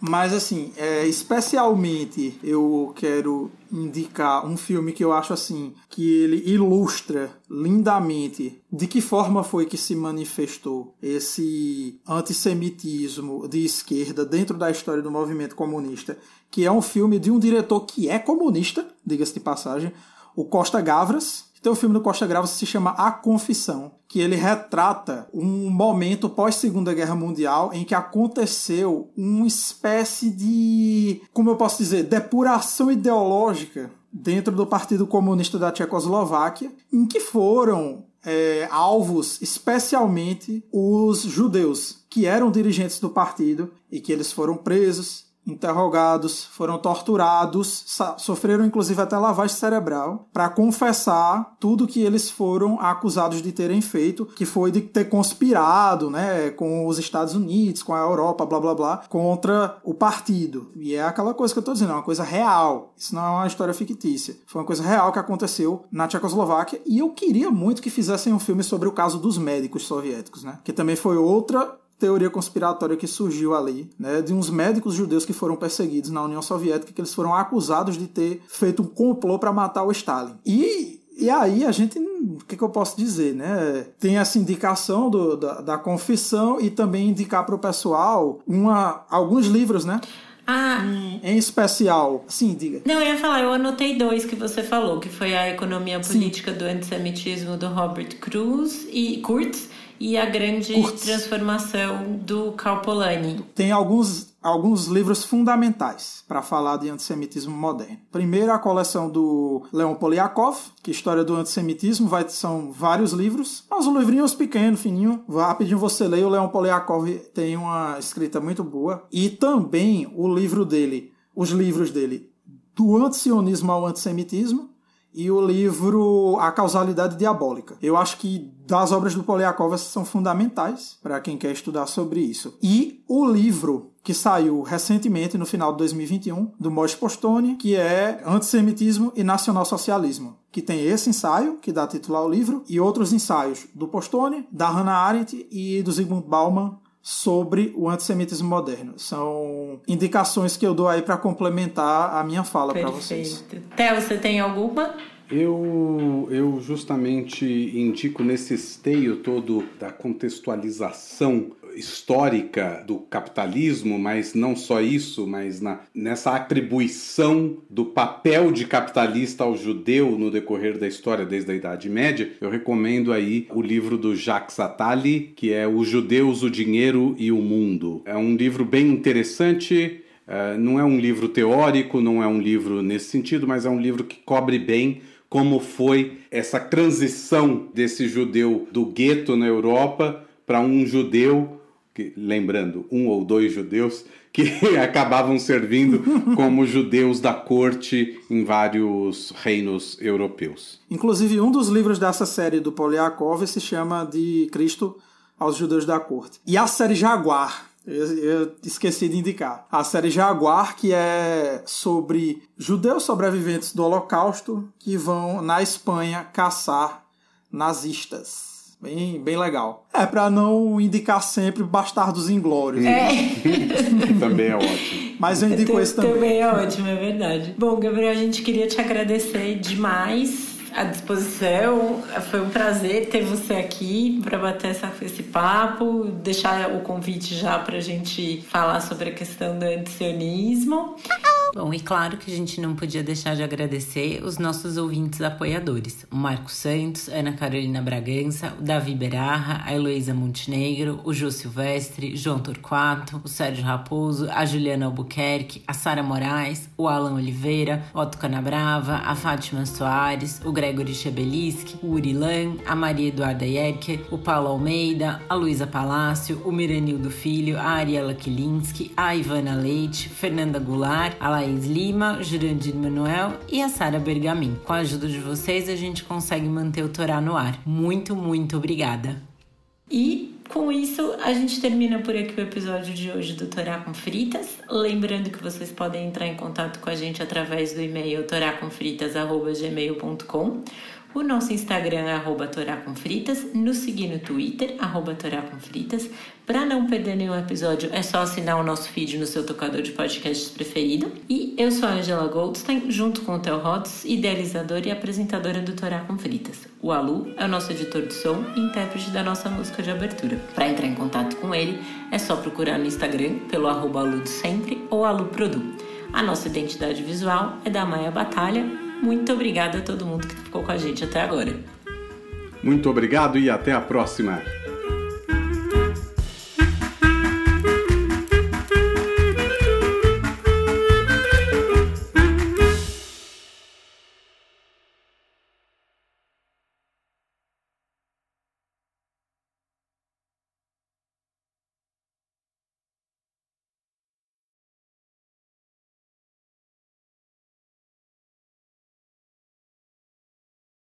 Mas assim, é, especialmente eu quero indicar um filme que eu acho assim que ele ilustra lindamente de que forma foi que se manifestou esse antissemitismo de esquerda dentro da história do movimento comunista, que é um filme de um diretor que é comunista, diga-se de passagem, o Costa Gavras, tem um filme do Costa Gravas que se chama A Confissão, que ele retrata um momento pós Segunda Guerra Mundial em que aconteceu uma espécie de, como eu posso dizer, depuração ideológica dentro do Partido Comunista da Tchecoslováquia, em que foram é, alvos especialmente os judeus, que eram dirigentes do partido e que eles foram presos, interrogados, foram torturados, sofreram inclusive até lavagem cerebral para confessar tudo que eles foram acusados de terem feito, que foi de ter conspirado, né, com os Estados Unidos, com a Europa, blá blá blá, contra o partido. E é aquela coisa que eu estou dizendo, é uma coisa real. Isso não é uma história fictícia. Foi uma coisa real que aconteceu na Tchecoslováquia e eu queria muito que fizessem um filme sobre o caso dos médicos soviéticos, né? Que também foi outra teoria conspiratória que surgiu ali, né, de uns médicos judeus que foram perseguidos na União Soviética, que eles foram acusados de ter feito um complô para matar o Stalin. E e aí a gente, o que, que, eu posso dizer, né? Tem essa indicação do, da, da confissão e também indicar para o pessoal uma, alguns livros, né? Ah. Em, em, especial. Sim, diga. Não, eu ia falar, eu anotei dois que você falou, que foi a Economia Política Sim. do Antissemitismo do Robert Cruz e Kurtz e a grande Kurtz. transformação do Karl Polanyi. Tem alguns, alguns livros fundamentais para falar de antissemitismo moderno. Primeiro, a coleção do Leon Poliakov, que é História do Antissemitismo, vai, são vários livros, mas um livrinho pequeno, fininho, rapidinho você lê. O Leon Poliakov tem uma escrita muito boa. E também o livro dele, os livros dele, do antisionismo ao antissemitismo, e o livro A Causalidade Diabólica. Eu acho que das obras do Poliakov são fundamentais para quem quer estudar sobre isso. E o livro que saiu recentemente, no final de 2021, do Moshe Postone, que é Antissemitismo e Nacionalsocialismo, que tem esse ensaio, que dá título ao livro, e outros ensaios do Postone, da Hannah Arendt e do Zygmunt Bauman sobre o antissemitismo moderno. São indicações que eu dou aí para complementar a minha fala para vocês. Theo, você tem alguma? Eu, eu justamente indico nesse esteio todo da contextualização histórica do capitalismo, mas não só isso, mas na, nessa atribuição do papel de capitalista ao judeu no decorrer da história desde a Idade Média, eu recomendo aí o livro do Jacques Attali, que é Os Judeus, o Dinheiro e o Mundo. É um livro bem interessante. Uh, não é um livro teórico, não é um livro nesse sentido, mas é um livro que cobre bem como foi essa transição desse judeu do gueto na Europa para um judeu que, lembrando, um ou dois judeus que acabavam servindo como judeus da corte em vários reinos europeus. Inclusive, um dos livros dessa série do Poliakov se chama De Cristo aos Judeus da Corte. E a série Jaguar, eu, esqueci de indicar. A série Jaguar, que é sobre judeus sobreviventes do Holocausto que vão na Espanha caçar nazistas. Bem, bem legal. É, para não indicar sempre Bastardos Inglórios. É. também é ótimo. Mas eu indico esse também. Também é ótimo, é verdade. Bom, Gabriel, a gente queria te agradecer demais à disposição. Foi um prazer ter você aqui para bater essa, esse papo, deixar o convite já para a gente falar sobre a questão do antisionismo. Bom, e claro que a gente não podia deixar de agradecer os nossos ouvintes apoiadores: o Marco Santos, Ana Carolina Bragança, o Davi Berarra, a Heloísa Montenegro, o Jô Silvestre, João Torquato, o Sérgio Raposo, a Juliana Albuquerque, a Sara Moraes, o Alan Oliveira, Otto Canabrava, a Fátima Soares, o Gregory Chebeliski, o Urilan, a Maria Eduarda Yerker, o Paulo Almeida, a Luísa Palácio, o Miranildo Filho, a Ariela Kilinski, a Ivana Leite, Fernanda Goulart, a Laís Lima, Jurandir Manuel e a Sara Bergamin. Com a ajuda de vocês, a gente consegue manter o Torá no ar. Muito, muito obrigada. E com isso, a gente termina por aqui o episódio de hoje do Torá com Fritas. Lembrando que vocês podem entrar em contato com a gente através do e-mail toracomfritas.gmail.com O nosso Instagram é arroba Fritas, nos seguir no Twitter, arroba Fritas. Para não perder nenhum episódio, é só assinar o nosso feed no seu tocador de podcasts preferido. E eu sou a Angela Goldstein, junto com o Theo Rods, idealizadora e apresentadora do Torá com Fritas. O Alu é o nosso editor de som e intérprete da nossa música de abertura. Para entrar em contato com ele, é só procurar no Instagram pelo arroba Alu sempre ou Alu Produ. A nossa identidade visual é da Maia Batalha. Muito obrigada a todo mundo que ficou com a gente até agora. Muito obrigado e até a próxima!